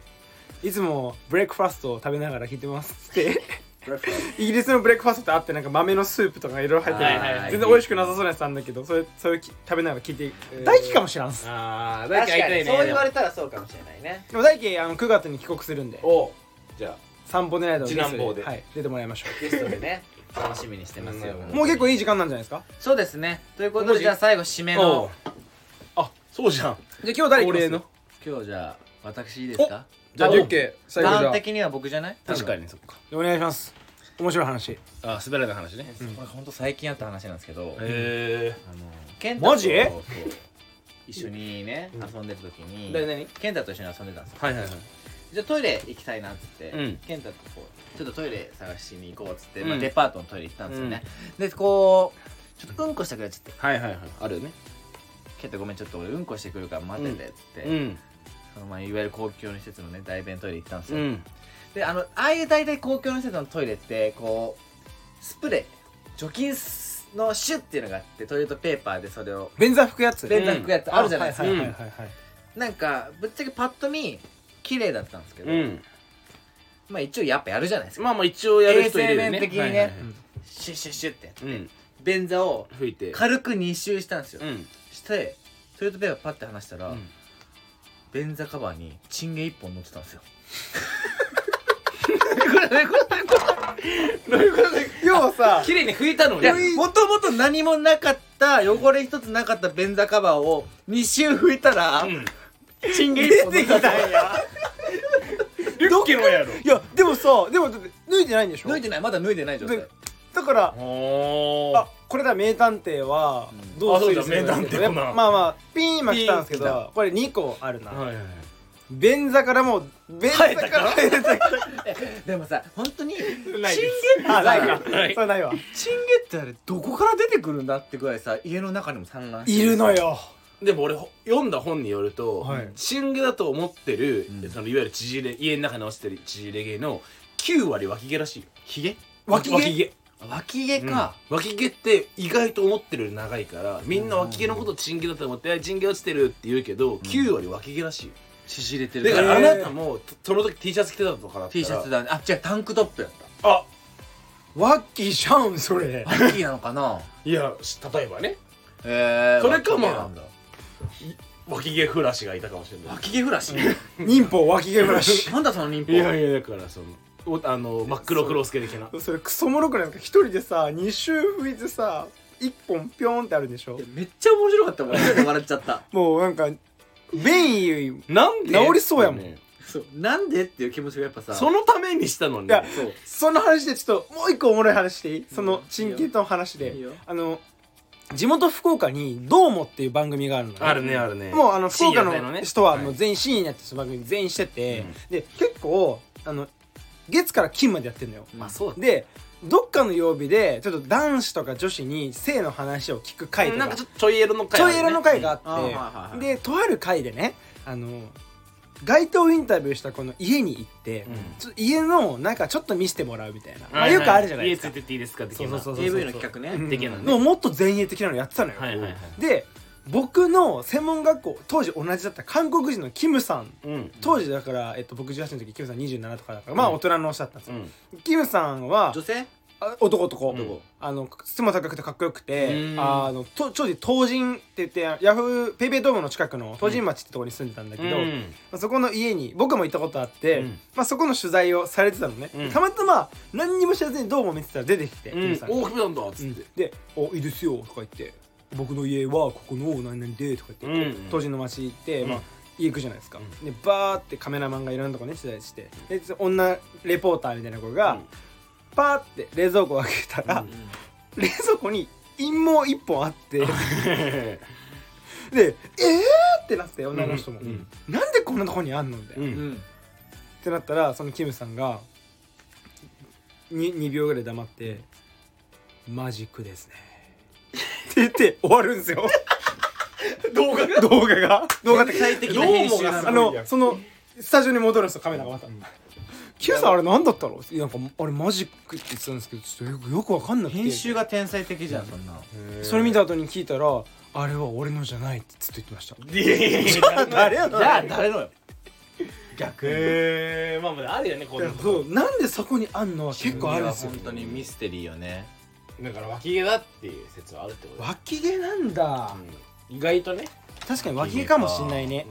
いつもブレックファストを食べながら聞いてます」って イギリスのブレックファストってあってなんか豆のスープとかいろいろ入ってる、はいはいはい。全然美味しくなさそうなやつなんだけどそれそれき食べながら聞いて大気かもしらんす。ああ大輝会いたいね。そう言われたらそうかもしれないね。でも大気あの9月に帰国するんで。おじゃ散歩でないと次男坊で。はい、出てもらいましょゲストでね。楽しみにしてますよ。うん。うもう結構いい時間なんじゃないですか？そうですね。ということでじゃあ最後締めあのあそうじゃん。じゃあ今日誰恒例の？今日じゃあ私いいですか？じゃあリュッケ最後じゃ的には僕じゃない？確かに。そっか。お願いします。面白い話。あ滑らない話ね。これ本当最近あった話なんですけど。へえあのケンタとマジ？そう一緒にねうん。遊んでる時に誰何ケンタと一緒に遊んでたんですよ。はいはいはい。じゃあトイレ行きたいなっつって、うん。ケンタとこうちょっとトイレ探しに行こうっつって、うん。まあ、デパートのトイレ行ったんですよね、でこうちょっとうんこしたくなっちゃってはいはいはいあるよねケンタごめんちょっと俺うんこしてくるから待っててっつって、うんまあいわゆる公共の施設のね大便トイレ行ったんですよ、うん。であのああいう大体公共の施設のトイレってこうスプレー除菌すのシュッっていうのがあってトイレットペーパーでそれを。便座拭くやつ便座拭くやつあるじゃないですか、はいはいはいはいなんかぶっちゃけパッと見綺麗だったんですけど、うん。まあ一応やっぱやるじゃないですか。まあまあ一応やる人いるよね。衛生面的にねはいはいはい。シュッシュッシュッってやって、うん。便座を拭いて。軽く2周したんですよ、うん。してトイレットペーパーパッて離したら、うん便座カバーにチンゲ1本乗ってたんですよ。要はさ綺麗に拭いたのにもともと何もなかった汚れ一つなかった便座カバーを2周拭いたら、うん。チンゲ1出てき本乗ってたんですよたんや。リュッケのやろ。いやでもさでも脱いでないんでしょ？脱いでない。まだ脱いでない状態。でだからおあこれだ名探偵はうん。どうするあそうだ名探偵まあまあピーンは来たんですけどこれ2個あるな。はいはいはい。便座からもう便座から。生えたから？でもさ本当にチンゲってあないか。さそれないわ。チンゲってあれどこから出てくるんだってぐらいさ家の中にも散乱しているのよ。でも俺ほ読んだ本によると、はい。チンゲだと思ってる、うん。そのいわゆる縮れ家の中に落ちてる縮れ毛の9割脇毛らしいよ。ヒゲ脇毛？脇毛脇毛か、うん。脇毛って意外と思ってるより長いからみんな脇毛のことチンゲだと思って「あチンゲ落ちてる」って言うけど、9割脇毛らしい。よ縮れてる。だかかららあなたもとその時 T シャツ着てたとかだったら。T シャツだね。あ違うタンクトップやっあワッキーじゃんそれ。たワッキーなのかな？いやし例えばね。へえそれかまあ脇毛フラシがいたかもしれない。脇毛フラシ？忍法脇毛ブラシ。なんだその忍法？いやいやだからそのおあの真っ黒クロスケ的な。それクソもろくないですか？一人でさ2周拭いてさ1本ピョーンってあるでしょ？めっちゃ面白かったもん。笑っちゃった。もうなんか便意なんで？治りそうやもん。ね。そう。なんでっていう気持ちがやっぱさそのためにしたのに。いやそう。その話でちょっともう一個おもろい話していい？そのチンケの話で。いいよ。あの地元福岡に「どうも」っていう番組があるのね。あるねあるね。もうあの福岡の人はもうい。全員深夜にやってる番組全員してて、うん。で結構あの月から金までやってるのよ。まあそうだでどっかの曜日でちょっと男子とか女子に性の話を聞く回とか。なんかちょっとちょいエロの回ちょいエロの回があって、でとある回でねあの街頭インタビューしたこの家に行って、うん。ちょ家のなんかちょっと見せてもらうみたいな、まあ、よくあるじゃないですか。家ついてっていいですか的なそうそうそう AV の企画ね。うん。的なねでももっと前衛的なのやってたのよ、はいはいはい。で僕の専門学校当時同じだった韓国人のキムさん。うん。当時だから、えっと、僕18の時キムさん27とかだからまあうん大人のおっしゃった。んですよ、うん。キムさんは女性？あ男男、うんあの背も高くてかっこよくてうん。あのと当時東神って言ってヤフーペイペイドームの近くの東神町ってところに住んでたんだけど、まあそこの家に僕も行ったことあって、うん。まあ、そこの取材をされてたのね、うん。たまたま何にも知らずにどうも見てたら出てきて、うん。キムさんが。大きめなんだっつうん。ってで「おいいですよ」とか言って「僕の家はここの何々で」とか言って、うん東神の町行って、うん。まあ家行くじゃないですか、でバーってカメラマンがいろんなとこね取材して。で女レポーターみたいな子が、パーって冷蔵庫を開けたら、冷蔵庫に陰毛一本あって。で「えー!」ってなって女の人も、うんうんなんでこんなとこにあんの?」みたいな、ううん。んってなったらそのキムさんが 2, 2秒ぐらい黙って「マジックですね」言って終わるんですよ。動画が？動画が？動画って最適な編集なあののそのスタジオに戻るんですよカメラが。また「キムさんあれ何だったの?」なんかあれマジックって言ってたんですけどちょっとよくよくわかんなくて。編集が天才的じゃんそんなそれ見た後に聞いたら「あれは俺のじゃない」ってずっと言ってました。いやいやいや誰やのじゃあ誰のよ。逆へえまあまああるよねこういうの。そうなんでそこにあんのは結構あるんですよ本当にミステリーよねだから脇毛だっていう説はあるってことだ脇毛なんだ、うん。意外とね。確かに脇毛かもしんないね。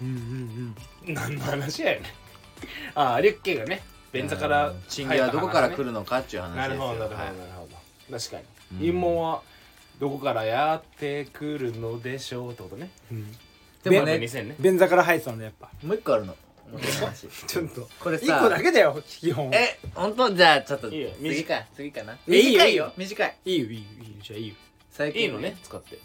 ううんうんうん。ん何の話やよね。ああリュッケがね便座からチンゲはどこから来るるのかっていう話なですよ。るほどなるほどはいなるほど。確かうん。に陰謀はどこからやってくるのでしょうってことね。うん。でもね2000ね。便座から生えてたんだやっぱ。もう一個あるの ちょっとこれさ一個だけだよ基本え本当？じゃあちょっといいよ次か次かな。短いよ。短い。いいよいいよいいよ。じゃあいいよ。最近いいのね使って。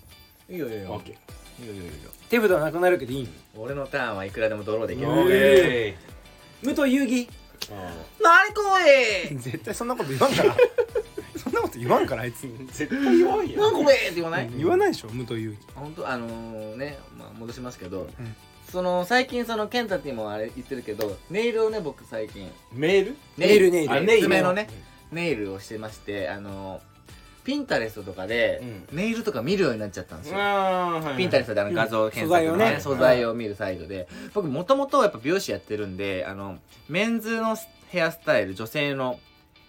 いいよいいよ。いいよオッケー。いいよいいよいいよ。手札はなくなるけどいいの？俺のターンはいくらでもドローできる。うんえ武藤遊戯？何これ？絶対そんなこと言わんから。そんなこと言わんからあいつ。絶対弱いよ何これ？って言わない？言わないでしょ武藤遊戯。本当？あのーねまあ戻しますけど。んその最近そのケンタティもあれ言ってるけどネイルをね僕最近。メール？ネイルネイル。ネイル。爪のね。ネイルをしてましてあのーピンタレストとかでネイルとか見るようになっちゃったんですよ、ピンタレストであの画像検索の、ね素素材をね。材を見るサイトで。僕もともとやっぱ美容師やってるんであのメンズのヘアスタイル女性の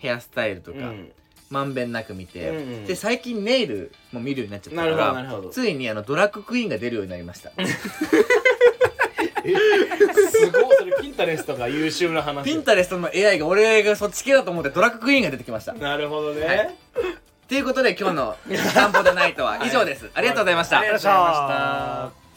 ヘアスタイルとか、うん。まんべんなく見て、うんうん。で最近ネイルも見るようになっちゃったからついにあのドラッグクイーンが出るようになりました すごいそれピンタレストが優秀な話。ピンタレストの AI が俺がそっち系だと思ってドラッグクイーンが出てきました。なるほどね、はい。ということで今日の散歩でナイトは以上です。ありがとうございました。ありがとうございました